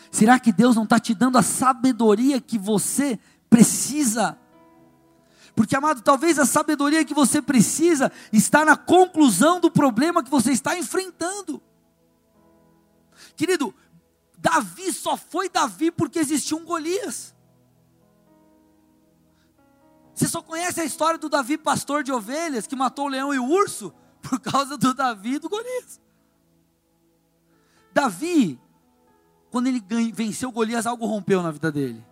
Será que Deus não está te dando a sabedoria que você precisa? Porque, amado, talvez a sabedoria que você precisa está na conclusão do problema que você está enfrentando. Querido, Davi só foi Davi porque existia um Golias. Você só conhece a história do Davi, pastor de ovelhas, que matou o leão e o urso, [laughs] por causa do Davi e do Golias. Davi, quando ele venceu Golias, algo rompeu na vida dele.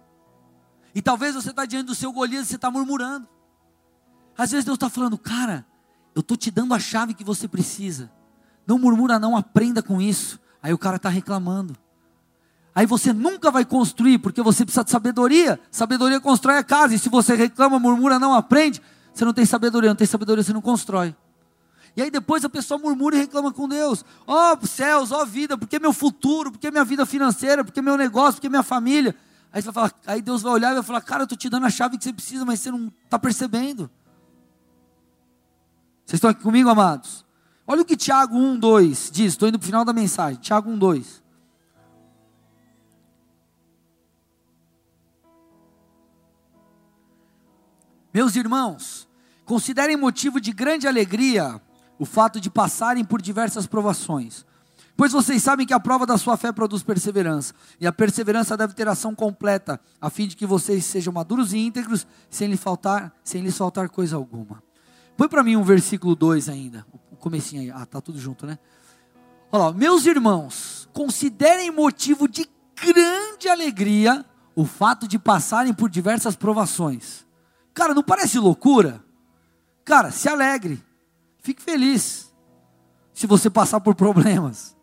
E talvez você está diante do seu Golias e você está murmurando. Às vezes Deus está falando, cara, eu estou te dando a chave que você precisa. Não murmura, não, aprenda com isso. Aí o cara está reclamando. Aí você nunca vai construir, porque você precisa de sabedoria. Sabedoria constrói a casa. E se você reclama, murmura, não aprende, você não tem sabedoria. Não tem sabedoria, você não constrói. E aí depois a pessoa murmura e reclama com Deus. Ó oh, céus, ó oh, vida, porque meu futuro, porque minha vida financeira, porque meu negócio, porque minha família. Aí, vai falar, aí Deus vai olhar e vai falar, cara, eu estou te dando a chave que você precisa, mas você não está percebendo. Vocês estão aqui comigo, amados? Olha o que Tiago 1, 2 diz. Estou indo para o final da mensagem. Tiago 1, 2. Meus irmãos, considerem motivo de grande alegria o fato de passarem por diversas provações Pois vocês sabem que a prova da sua fé produz perseverança, e a perseverança deve ter ação completa, a fim de que vocês sejam maduros e íntegros, sem lhes faltar, sem lhes faltar coisa alguma. Põe para mim um versículo 2 ainda, o comecinho aí. Ah, tá tudo junto, né? Olha lá, meus irmãos, considerem motivo de grande alegria o fato de passarem por diversas provações. Cara, não parece loucura? Cara, se alegre, fique feliz se você passar por problemas.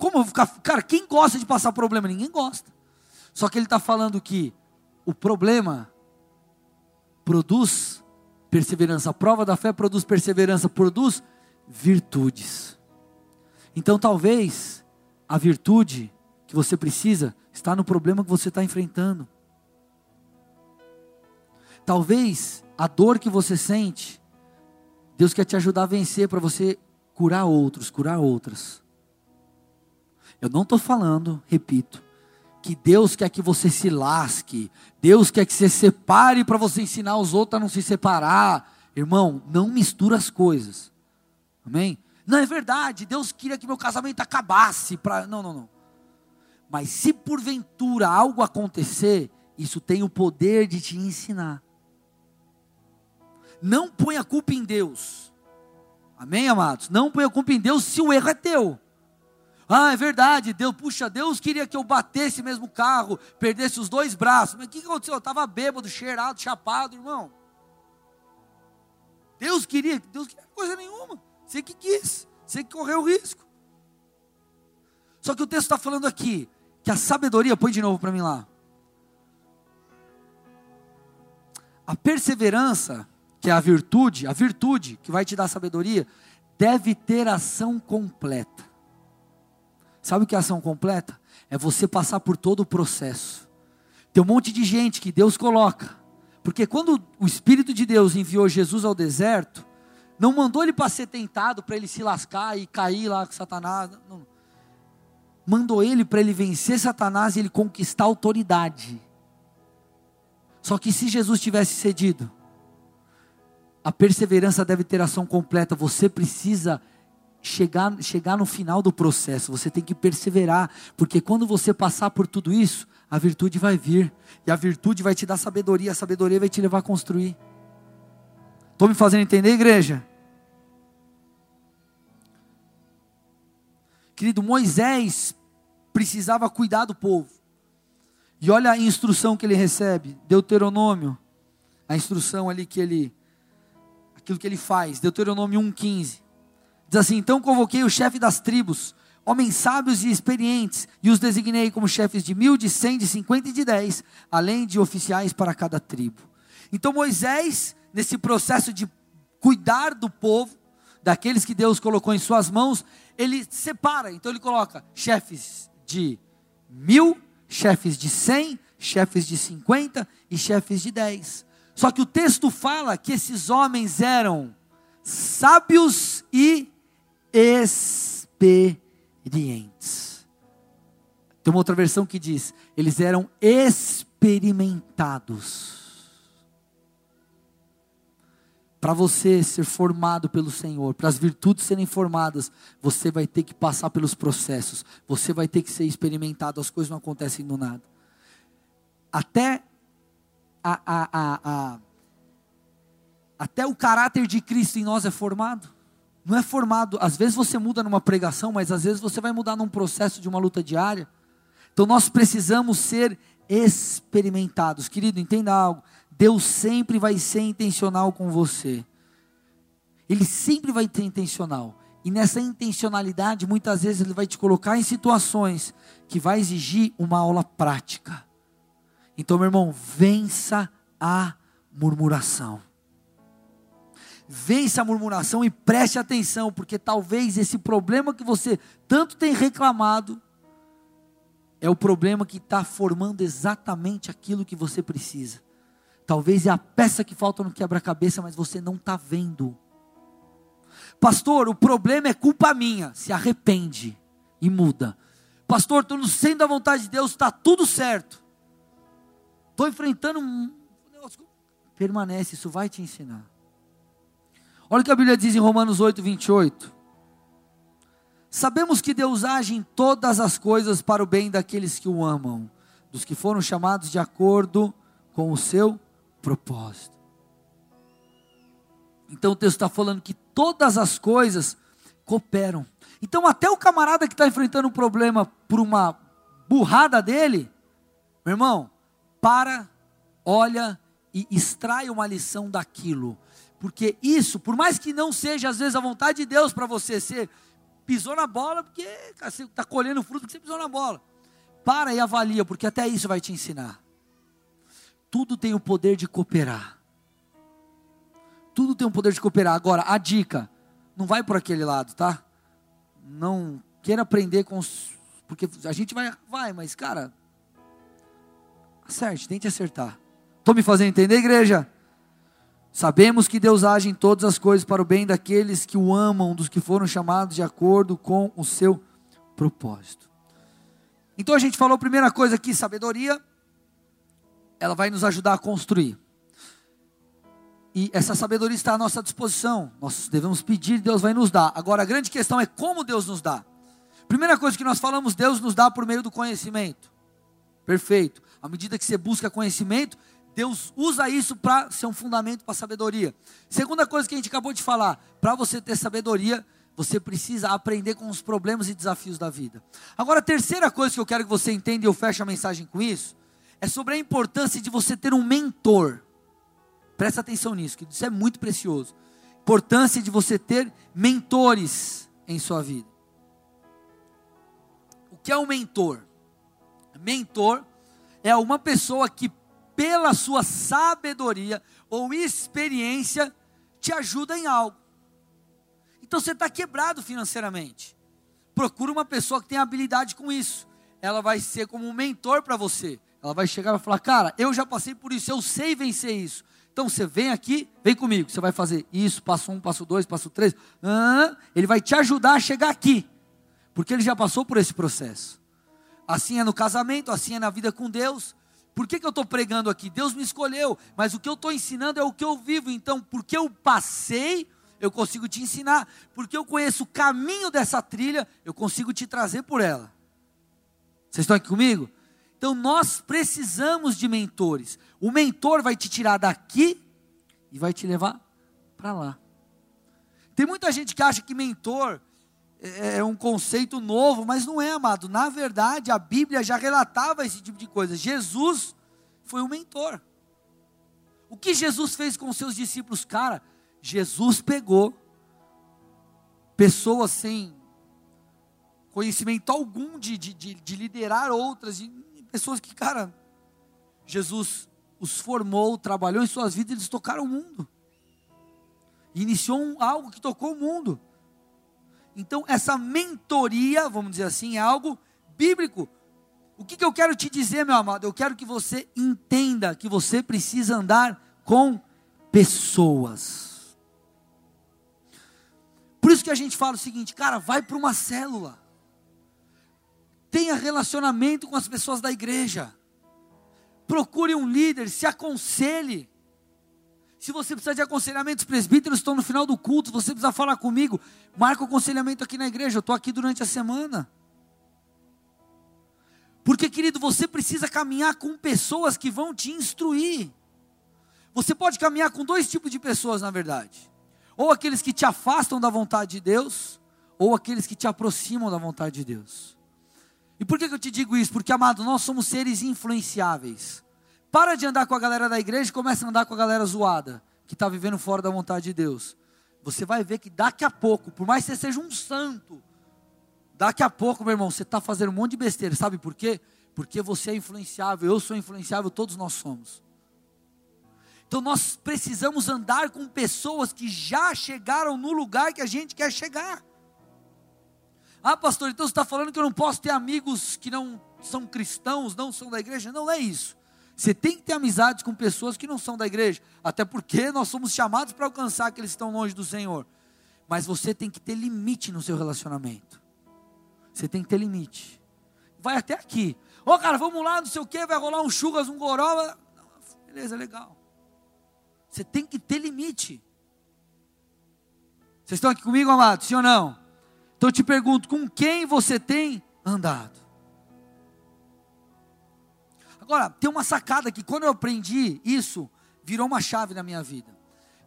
Como eu vou ficar. Cara, quem gosta de passar problema? Ninguém gosta. Só que ele está falando que o problema produz perseverança. A prova da fé produz perseverança, produz virtudes. Então talvez a virtude que você precisa está no problema que você está enfrentando. Talvez a dor que você sente, Deus quer te ajudar a vencer para você curar outros, curar outras. Eu não estou falando, repito, que Deus quer que você se lasque, Deus quer que você separe para você ensinar os outros a não se separar. Irmão, não mistura as coisas. Amém? Não é verdade, Deus queria que meu casamento acabasse. Pra... Não, não, não. Mas se porventura algo acontecer, isso tem o poder de te ensinar. Não põe a culpa em Deus. Amém, amados? Não põe a culpa em Deus se o erro é teu. Ah, é verdade, Deus, puxa, Deus queria que eu batesse mesmo o carro, perdesse os dois braços. Mas o que aconteceu? Eu estava bêbado, cheirado, chapado, irmão. Deus queria, Deus queria coisa nenhuma. Você que quis, você que correu o risco. Só que o texto está falando aqui, que a sabedoria, põe de novo para mim lá. A perseverança, que é a virtude, a virtude que vai te dar sabedoria, deve ter ação completa. Sabe o que é ação completa? É você passar por todo o processo. Tem um monte de gente que Deus coloca. Porque quando o Espírito de Deus enviou Jesus ao deserto, não mandou ele para ser tentado, para ele se lascar e cair lá com Satanás. Não. Mandou ele para ele vencer Satanás e ele conquistar autoridade. Só que se Jesus tivesse cedido, a perseverança deve ter ação completa. Você precisa chegar, chegar no final do processo, você tem que perseverar, porque quando você passar por tudo isso, a virtude vai vir, e a virtude vai te dar sabedoria, a sabedoria vai te levar a construir. Estou me fazendo entender, igreja? Querido, Moisés precisava cuidar do povo. E olha a instrução que ele recebe, Deuteronômio, a instrução ali que ele, aquilo que ele faz, Deuteronômio 1,15. Diz assim: Então convoquei o chefe das tribos, homens sábios e experientes, e os designei como chefes de mil, de cem, de cinquenta e de dez, além de oficiais para cada tribo. Então Moisés, nesse processo de cuidar do povo, daqueles que Deus colocou em suas mãos, ele separa. Então ele coloca chefes de mil, chefes de cem, chefes de cinquenta e chefes de dez. Só que o texto fala que esses homens eram sábios e experientes. Tem uma outra versão que diz: eles eram experimentados. Para você ser formado pelo Senhor, para as virtudes serem formadas, você vai ter que passar pelos processos, você vai ter que ser experimentado, as coisas não acontecem do nada. Até a, a, a, a até o caráter de Cristo em nós é formado. Não é formado, às vezes você muda numa pregação, mas às vezes você vai mudar num processo de uma luta diária. Então nós precisamos ser experimentados. Querido, entenda algo. Deus sempre vai ser intencional com você. Ele sempre vai ser intencional. E nessa intencionalidade, muitas vezes ele vai te colocar em situações que vai exigir uma aula prática. Então, meu irmão, vença a murmuração. Vença a murmuração e preste atenção, porque talvez esse problema que você tanto tem reclamado é o problema que está formando exatamente aquilo que você precisa. Talvez é a peça que falta no quebra-cabeça, mas você não está vendo. Pastor, o problema é culpa minha. Se arrepende e muda. Pastor, estou no centro vontade de Deus, está tudo certo. Estou enfrentando um. Permanece, isso vai te ensinar. Olha o que a Bíblia diz em Romanos 8, 28. Sabemos que Deus age em todas as coisas para o bem daqueles que o amam, dos que foram chamados de acordo com o seu propósito. Então o texto está falando que todas as coisas cooperam. Então, até o camarada que está enfrentando um problema por uma burrada dele, meu irmão, para, olha e extrai uma lição daquilo. Porque isso, por mais que não seja às vezes a vontade de Deus para você ser, pisou na bola, porque você está colhendo fruto porque você pisou na bola. Para e avalia, porque até isso vai te ensinar. Tudo tem o poder de cooperar. Tudo tem o poder de cooperar. Agora, a dica, não vai por aquele lado, tá? Não queira aprender com os. Porque a gente vai, vai, mas cara, acerte, tente acertar. Estou me fazendo entender, igreja? Sabemos que Deus age em todas as coisas para o bem daqueles que o amam, dos que foram chamados de acordo com o seu propósito. Então a gente falou a primeira coisa aqui, sabedoria, ela vai nos ajudar a construir. E essa sabedoria está à nossa disposição. Nós devemos pedir, Deus vai nos dar. Agora a grande questão é como Deus nos dá. Primeira coisa que nós falamos, Deus nos dá por meio do conhecimento. Perfeito. À medida que você busca conhecimento, Deus usa isso para ser um fundamento para sabedoria. Segunda coisa que a gente acabou de falar, para você ter sabedoria, você precisa aprender com os problemas e desafios da vida. Agora, a terceira coisa que eu quero que você entenda, e eu fecho a mensagem com isso, é sobre a importância de você ter um mentor. Presta atenção nisso, que isso é muito precioso. Importância de você ter mentores em sua vida. O que é um mentor? Mentor é uma pessoa que pela sua sabedoria ou experiência, te ajuda em algo. Então você está quebrado financeiramente. Procura uma pessoa que tem habilidade com isso. Ela vai ser como um mentor para você. Ela vai chegar e vai falar: Cara, eu já passei por isso, eu sei vencer isso. Então você vem aqui, vem comigo. Você vai fazer isso, passo um, passo dois, passo três. Ah, ele vai te ajudar a chegar aqui. Porque ele já passou por esse processo. Assim é no casamento, assim é na vida com Deus. Por que, que eu estou pregando aqui? Deus me escolheu, mas o que eu estou ensinando é o que eu vivo. Então, porque eu passei, eu consigo te ensinar. Porque eu conheço o caminho dessa trilha, eu consigo te trazer por ela. Vocês estão aqui comigo? Então, nós precisamos de mentores. O mentor vai te tirar daqui e vai te levar para lá. Tem muita gente que acha que mentor é, é um conceito novo, mas não é, amado. Na verdade, a Bíblia já relatava esse tipo de coisa. Jesus foi um mentor. O que Jesus fez com seus discípulos? Cara, Jesus pegou pessoas sem conhecimento algum de, de, de, de liderar outras, de, pessoas que, cara, Jesus os formou, trabalhou em suas vidas, eles tocaram o mundo. Iniciou um, algo que tocou o mundo. Então, essa mentoria, vamos dizer assim, é algo bíblico. O que, que eu quero te dizer, meu amado? Eu quero que você entenda que você precisa andar com pessoas. Por isso que a gente fala o seguinte, cara, vai para uma célula. Tenha relacionamento com as pessoas da igreja. Procure um líder, se aconselhe. Se você precisa de aconselhamento, os presbíteros estão no final do culto, você precisa falar comigo, marca o aconselhamento aqui na igreja, eu estou aqui durante a semana. Porque, querido, você precisa caminhar com pessoas que vão te instruir. Você pode caminhar com dois tipos de pessoas, na verdade: ou aqueles que te afastam da vontade de Deus, ou aqueles que te aproximam da vontade de Deus. E por que, que eu te digo isso? Porque, amado, nós somos seres influenciáveis. Para de andar com a galera da igreja e começa a andar com a galera zoada, que está vivendo fora da vontade de Deus. Você vai ver que daqui a pouco, por mais que você seja um santo, daqui a pouco, meu irmão, você está fazendo um monte de besteira. Sabe por quê? Porque você é influenciável, eu sou influenciável, todos nós somos. Então nós precisamos andar com pessoas que já chegaram no lugar que a gente quer chegar. Ah, pastor, então você está falando que eu não posso ter amigos que não são cristãos, não são da igreja? Não é isso. Você tem que ter amizades com pessoas que não são da igreja, até porque nós somos chamados para alcançar aqueles que estão longe do Senhor. Mas você tem que ter limite no seu relacionamento. Você tem que ter limite. Vai até aqui. Ô oh, cara, vamos lá, não sei o que, vai rolar um churras, um goró. Beleza, legal. Você tem que ter limite. Vocês estão aqui comigo, amados? Sim ou não? Então eu te pergunto: com quem você tem andado? Agora, tem uma sacada que quando eu aprendi isso, virou uma chave na minha vida.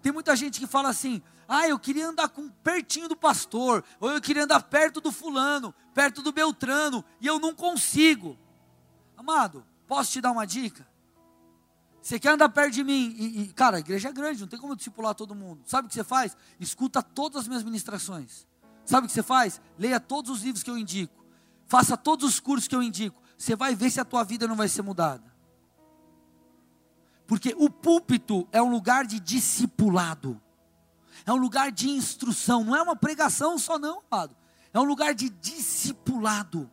Tem muita gente que fala assim: ah, eu queria andar com, pertinho do pastor, ou eu queria andar perto do fulano, perto do Beltrano, e eu não consigo. Amado, posso te dar uma dica? Você quer andar perto de mim, e, e, cara, a igreja é grande, não tem como discipular todo mundo. Sabe o que você faz? Escuta todas as minhas ministrações. Sabe o que você faz? Leia todos os livros que eu indico. Faça todos os cursos que eu indico você vai ver se a tua vida não vai ser mudada. Porque o púlpito é um lugar de discipulado, é um lugar de instrução, não é uma pregação só, não, amado. É um lugar de discipulado.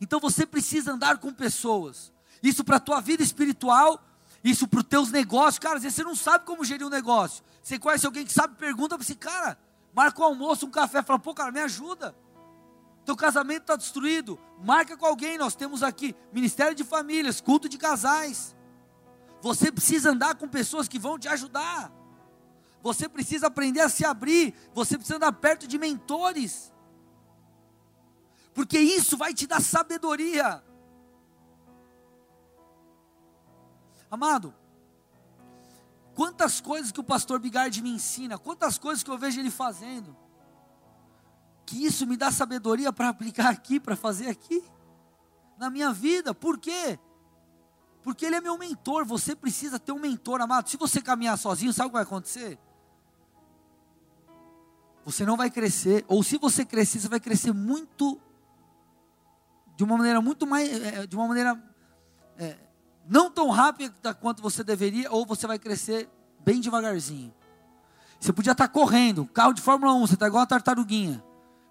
Então você precisa andar com pessoas. Isso para a tua vida espiritual, isso para os teus negócios. Cara, às vezes você não sabe como gerir um negócio. Você conhece alguém que sabe, pergunta para esse cara, marca um almoço, um café, fala, pô, cara, me ajuda teu casamento está destruído, marca com alguém. Nós temos aqui Ministério de Famílias, culto de casais. Você precisa andar com pessoas que vão te ajudar. Você precisa aprender a se abrir. Você precisa andar perto de mentores. Porque isso vai te dar sabedoria. Amado, quantas coisas que o pastor Bigard me ensina, quantas coisas que eu vejo ele fazendo que isso me dá sabedoria para aplicar aqui, para fazer aqui, na minha vida. Por quê? Porque ele é meu mentor. Você precisa ter um mentor, amado. Se você caminhar sozinho, sabe o que vai acontecer? Você não vai crescer. Ou se você crescer, você vai crescer muito, de uma maneira muito mais, é, é, de uma maneira é, não tão rápida quanto você deveria, ou você vai crescer bem devagarzinho. Você podia estar correndo, carro de Fórmula 1, você está igual uma tartaruguinha.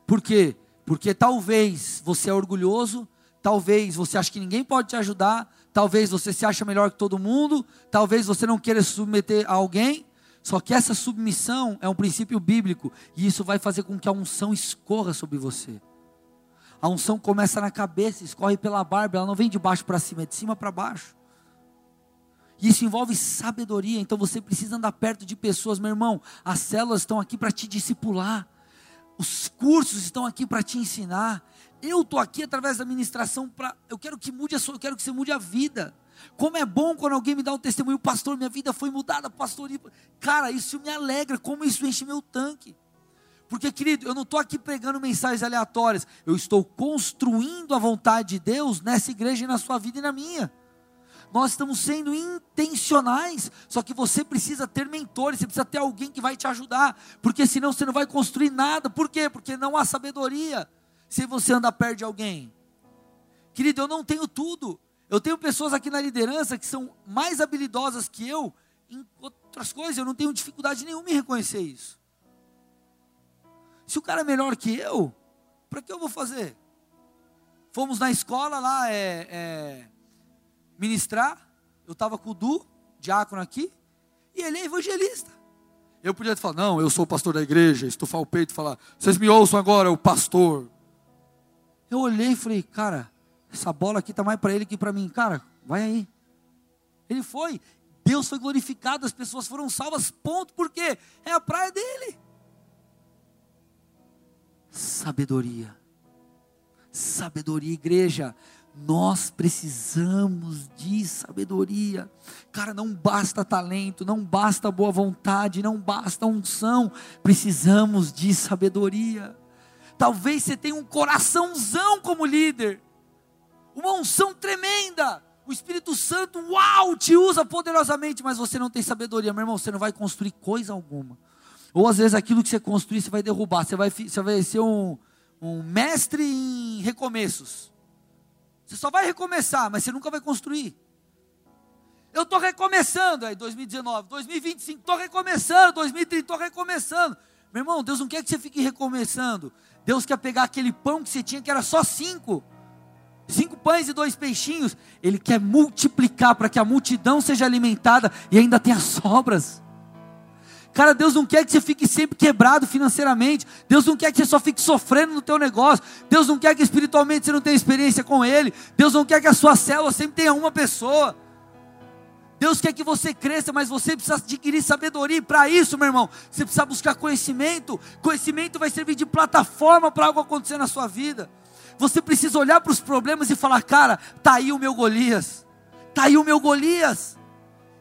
Por quê? Porque talvez você é orgulhoso, talvez você acha que ninguém pode te ajudar, talvez você se acha melhor que todo mundo, talvez você não queira se submeter a alguém. Só que essa submissão é um princípio bíblico e isso vai fazer com que a unção escorra sobre você. A unção começa na cabeça, escorre pela barba, ela não vem de baixo para cima, é de cima para baixo. Isso envolve sabedoria, então você precisa andar perto de pessoas, meu irmão. As células estão aqui para te discipular. Os cursos estão aqui para te ensinar. Eu estou aqui através da ministração para. Eu quero que mude a sua, eu quero que você mude a vida. Como é bom quando alguém me dá um testemunho, pastor, minha vida foi mudada, pastor. Cara, isso me alegra, como isso enche meu tanque. Porque, querido, eu não estou aqui pregando mensagens aleatórias, eu estou construindo a vontade de Deus nessa igreja e na sua vida e na minha. Nós estamos sendo intencionais, só que você precisa ter mentores, você precisa ter alguém que vai te ajudar, porque senão você não vai construir nada. Por quê? Porque não há sabedoria se você anda perto de alguém. Querido, eu não tenho tudo. Eu tenho pessoas aqui na liderança que são mais habilidosas que eu em outras coisas, eu não tenho dificuldade nenhuma em reconhecer isso. Se o cara é melhor que eu, para que eu vou fazer? Fomos na escola lá é, é, ministrar, eu estava com o Du, diácono aqui, e ele é evangelista. Eu podia falar, não, eu sou o pastor da igreja, estufar o peito e falar, vocês me ouçam agora, o pastor. Eu olhei e falei, cara, essa bola aqui está mais para ele que para mim. Cara, vai aí. Ele foi. Deus foi glorificado, as pessoas foram salvas, ponto, porque é a praia dele. Sabedoria. Sabedoria, igreja. Nós precisamos de sabedoria. Cara, não basta talento, não basta boa vontade, não basta unção. Precisamos de sabedoria. Talvez você tenha um coraçãozão como líder, uma unção tremenda. O Espírito Santo, uau, te usa poderosamente, mas você não tem sabedoria, meu irmão, você não vai construir coisa alguma. Ou às vezes aquilo que você construir, você vai derrubar, você vai, você vai ser um, um mestre em recomeços. Você só vai recomeçar, mas você nunca vai construir. Eu estou recomeçando aí, 2019, 2025, estou recomeçando, 2030, estou recomeçando. Meu irmão, Deus não quer que você fique recomeçando. Deus quer pegar aquele pão que você tinha, que era só cinco, cinco pães e dois peixinhos. Ele quer multiplicar para que a multidão seja alimentada e ainda tenha sobras. Cara, Deus não quer que você fique sempre quebrado financeiramente. Deus não quer que você só fique sofrendo no teu negócio. Deus não quer que espiritualmente você não tenha experiência com Ele. Deus não quer que a sua célula sempre tenha uma pessoa. Deus quer que você cresça, mas você precisa adquirir sabedoria. E para isso, meu irmão, você precisa buscar conhecimento. Conhecimento vai servir de plataforma para algo acontecer na sua vida. Você precisa olhar para os problemas e falar: cara, tá aí o meu Golias. Tá aí o meu Golias.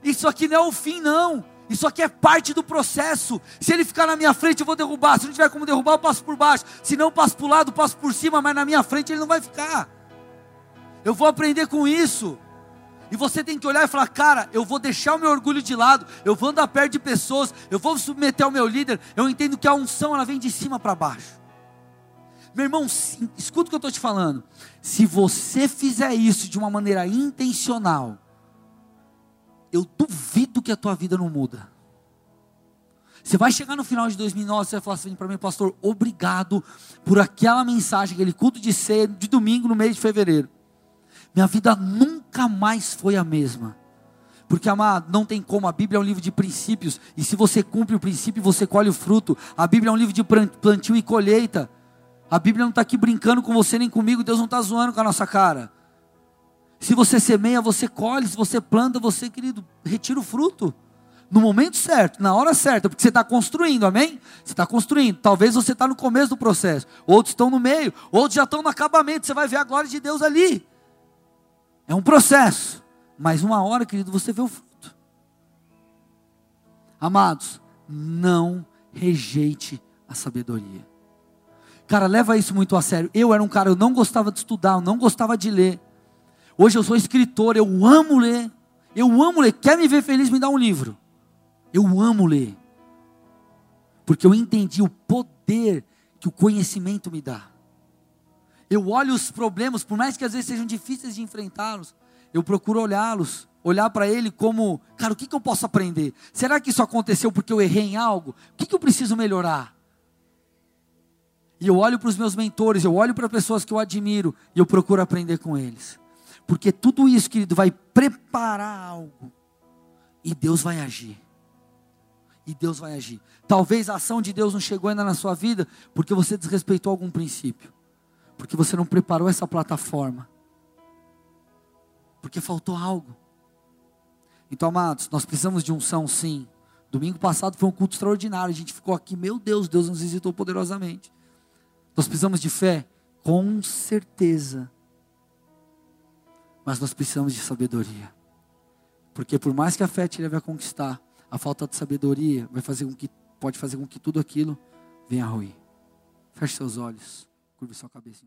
Isso aqui não é o fim, não. Isso aqui é parte do processo. Se ele ficar na minha frente, eu vou derrubar. Se não tiver como derrubar, eu passo por baixo. Se não, passo para o lado, passo por cima, mas na minha frente ele não vai ficar. Eu vou aprender com isso. E você tem que olhar e falar: cara, eu vou deixar o meu orgulho de lado, eu vou andar perto de pessoas, eu vou submeter ao meu líder. Eu entendo que a unção ela vem de cima para baixo. Meu irmão, escuta o que eu estou te falando. Se você fizer isso de uma maneira intencional, eu duvido que a tua vida não muda. Você vai chegar no final de 2009, você vai falar assim para mim, pastor, obrigado por aquela mensagem, aquele culto de cedo, de domingo no mês de fevereiro. Minha vida nunca mais foi a mesma. Porque, amado, não tem como. A Bíblia é um livro de princípios. E se você cumpre o princípio, você colhe o fruto. A Bíblia é um livro de plantio e colheita. A Bíblia não está aqui brincando com você nem comigo. Deus não está zoando com a nossa cara. Se você semeia, você colhe. Se você planta, você, querido, retira o fruto. No momento certo, na hora certa, porque você está construindo, amém? Você está construindo. Talvez você está no começo do processo, outros estão no meio, outros já estão no acabamento. Você vai ver a glória de Deus ali. É um processo, mas uma hora, querido, você vê o fruto. Amados, não rejeite a sabedoria. Cara, leva isso muito a sério. Eu era um cara, eu não gostava de estudar, eu não gostava de ler. Hoje eu sou escritor, eu amo ler. Eu amo ler. Quer me ver feliz? Me dá um livro. Eu amo ler. Porque eu entendi o poder que o conhecimento me dá. Eu olho os problemas, por mais que às vezes sejam difíceis de enfrentá-los, eu procuro olhá-los, olhar para ele como, cara, o que, que eu posso aprender? Será que isso aconteceu porque eu errei em algo? O que, que eu preciso melhorar? E eu olho para os meus mentores, eu olho para pessoas que eu admiro e eu procuro aprender com eles. Porque tudo isso, querido, vai preparar algo. E Deus vai agir. E Deus vai agir. Talvez a ação de Deus não chegou ainda na sua vida porque você desrespeitou algum princípio. Porque você não preparou essa plataforma. Porque faltou algo. Então, amados, nós precisamos de unção sim. Domingo passado foi um culto extraordinário. A gente ficou aqui, meu Deus, Deus nos visitou poderosamente. Nós precisamos de fé? Com certeza. Mas nós precisamos de sabedoria. Porque por mais que a fé te leve a conquistar, a falta de sabedoria vai fazer com que, pode fazer com que tudo aquilo venha ruir. Feche seus olhos, curve sua cabeça.